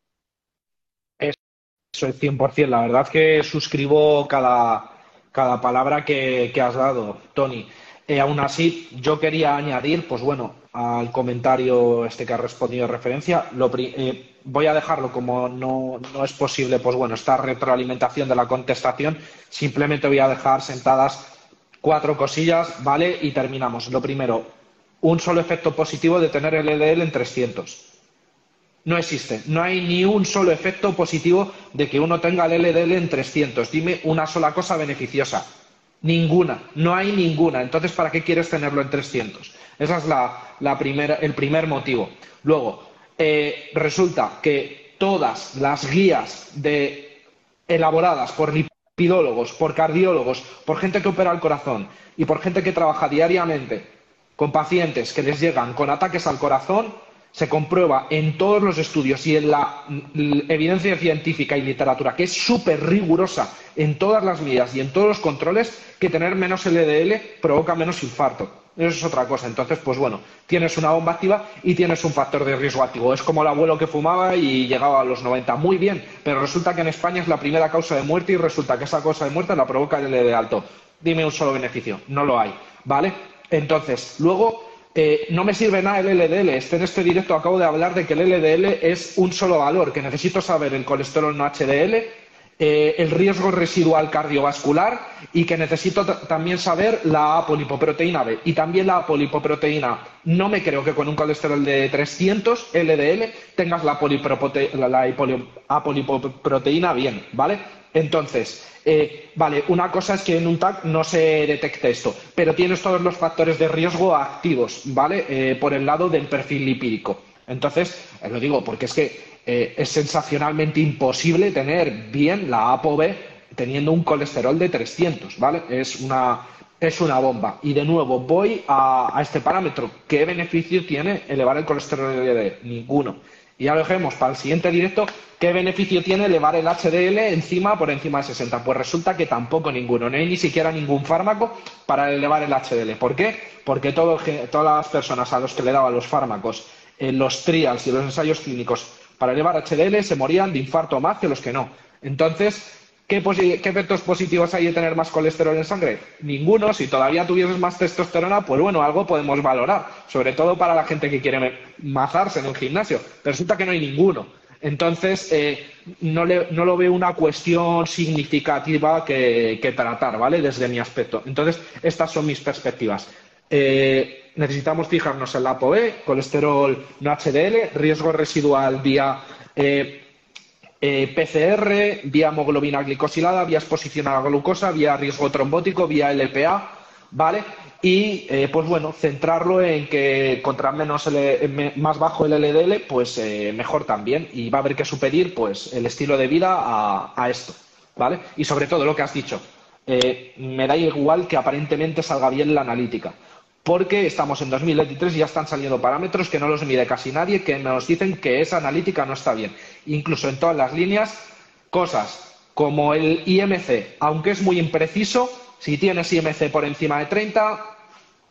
Eso es 100%. La verdad que suscribo cada, cada palabra que, has dado, Tony. Eh, aún así, yo quería añadir, pues bueno, al comentario este que ha respondido de referencia, eh, voy a dejarlo como no, no, es posible, pues bueno, esta retroalimentación de la contestación, simplemente voy a dejar sentadas cuatro cosillas, ¿vale? Y terminamos. Lo primero, un solo efecto positivo de tener el EDL en 300 no existe. No hay ni un solo efecto positivo de que uno tenga el LDL en 300. Dime una sola cosa beneficiosa. Ninguna, no hay ninguna. Entonces, ¿para qué quieres tenerlo en 300? Ese es la, primera, el primer motivo. Luego, eh, resulta que todas las guías elaboradas por lipidólogos, por cardiólogos, por gente que opera el corazón y por gente que trabaja diariamente con pacientes que les llegan con ataques al corazón, se comprueba en todos los estudios y en la evidencia científica y literatura, que es súper rigurosa en todas las medidas y en todos los controles, que tener menos LDL provoca menos infarto. Eso es otra cosa. Entonces, pues bueno, tienes una bomba activa y tienes un factor de riesgo activo. Es como el abuelo que fumaba y llegaba a los 90. Muy bien, pero resulta que en España es la primera causa de muerte y resulta que esa causa de muerte la provoca el LDL alto. Dime un solo beneficio. No lo hay. ¿Vale? Entonces, luego eh, no me sirve nada el LDL. Este, en este directo acabo de hablar de que el LDL es un solo valor, que necesito saber el colesterol no HDL, eh, el riesgo residual cardiovascular y que necesito también saber la apolipoproteína B. Y también la apolipoproteína. No me creo que con un colesterol de 300 LDL tengas la, la apolipoproteína bien, ¿vale? Entonces, eh, vale, una cosa es que en un TAC no se detecte esto, pero tienes todos los factores de riesgo activos, ¿vale? Eh, por el lado del perfil lipídico. Entonces, eh, lo digo porque es que es sensacionalmente imposible tener bien la ApoB teniendo un colesterol de 300, ¿vale? Es una, es una bomba. Y de nuevo, voy a, a este parámetro. ¿Qué beneficio tiene elevar el colesterol LDL? Ninguno. Y ya lo dejemos para el siguiente directo. ¿Qué beneficio tiene elevar el HDL encima por encima de 60? Pues resulta que tampoco ninguno. No hay ni siquiera ningún fármaco para elevar el HDL. ¿Por qué? Porque todas las personas a los que le daban los fármacos, en los trials y los ensayos clínicos para elevar HDL se morían de infarto más que los que no. Entonces, ¿Qué, efectos positivos hay de tener más colesterol en sangre? Ninguno. Si todavía tuvieses más testosterona, pues bueno, algo podemos valorar, sobre todo para la gente que quiere mazarse en un gimnasio. resulta que no hay ninguno. Entonces, eh, no, lo veo una cuestión significativa que, tratar, ¿vale? Desde mi aspecto. Entonces, estas son mis perspectivas. Eh, necesitamos fijarnos en la ApoE, colesterol no HDL, riesgo residual vía eh, eh, PCR, vía hemoglobina glicosilada, vía exposición a la glucosa, vía riesgo trombótico, vía LPA, ¿vale? Y, eh, pues bueno, centrarlo en que contra menos más bajo el LDL, pues eh, mejor también. Y va a haber que superior, pues, el estilo de vida a esto, ¿vale? Y sobre todo lo que has dicho, me da igual que aparentemente salga bien la analítica porque estamos en 2023 y ya están saliendo parámetros que no los mide casi nadie, que nos dicen que esa analítica no está bien. Incluso en todas las líneas, cosas como el IMC, aunque es muy impreciso, si tienes IMC por encima de 30,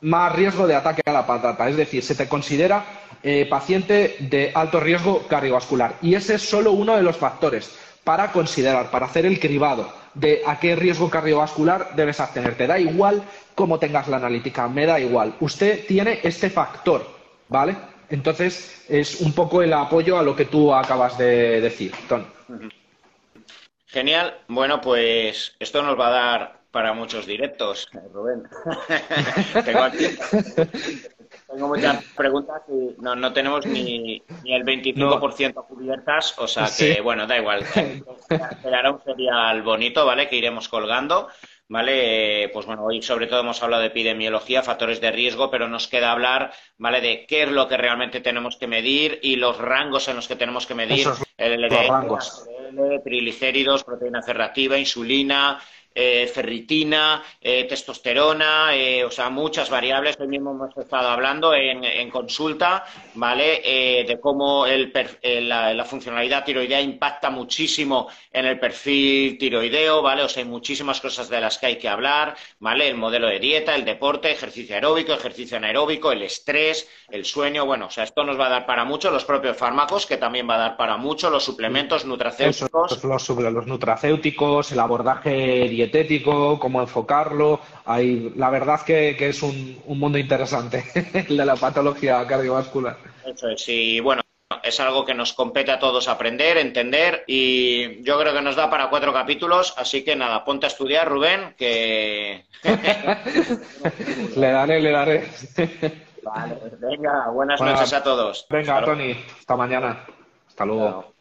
más riesgo de ataque a la patata. Es decir, se te considera eh, paciente de alto riesgo cardiovascular. Y ese es solo uno de los factores para considerar, para hacer el cribado de a qué riesgo cardiovascular debes abstenerte. Da igual cómo tengas la analítica, me da igual. Usted tiene este factor, ¿vale? Entonces es un poco el apoyo a lo que tú acabas de decir, Tony. Genial. Bueno, pues esto nos va a dar para muchos directos, Rubén. Tengo aquí tengo muchas preguntas y no, no tenemos ni, ni el 25% cubiertas, o sea que, bueno, da igual. Será un serial bonito, ¿vale? Que iremos colgando. ¿vale? Pues bueno, hoy sobre todo hemos hablado de epidemiología, factores de riesgo, pero nos queda hablar, ¿vale? De qué es lo que realmente tenemos que medir y los rangos en los que tenemos que medir. el LDL, triglicéridos, proteína ferrativa, insulina, eh, ferritina, eh, testosterona, eh, o sea, muchas variables. Hoy mismo hemos estado hablando en, consulta, ¿vale? de cómo la, funcionalidad tiroidea impacta muchísimo en el perfil tiroideo, ¿vale? O sea, hay muchísimas cosas de las que hay que hablar, ¿vale? El modelo de dieta, el deporte, ejercicio aeróbico, ejercicio anaeróbico, el estrés, el sueño, bueno, o sea, esto nos va a dar para mucho, los propios fármacos, que también va a dar para mucho, los suplementos nutracéuticos. los, los nutracéuticos, el abordaje dietético, cómo enfocarlo. Hay, la verdad que, que es un, un, mundo interesante el de la patología cardiovascular. Eso es, y bueno, es algo que nos compete a todos aprender, entender y yo creo que nos da para cuatro capítulos, así que nada, ponte a estudiar, Rubén, que... le daré, le daré. vale, venga, buenas noches a todos. Venga, Tony, hasta mañana. Hasta luego.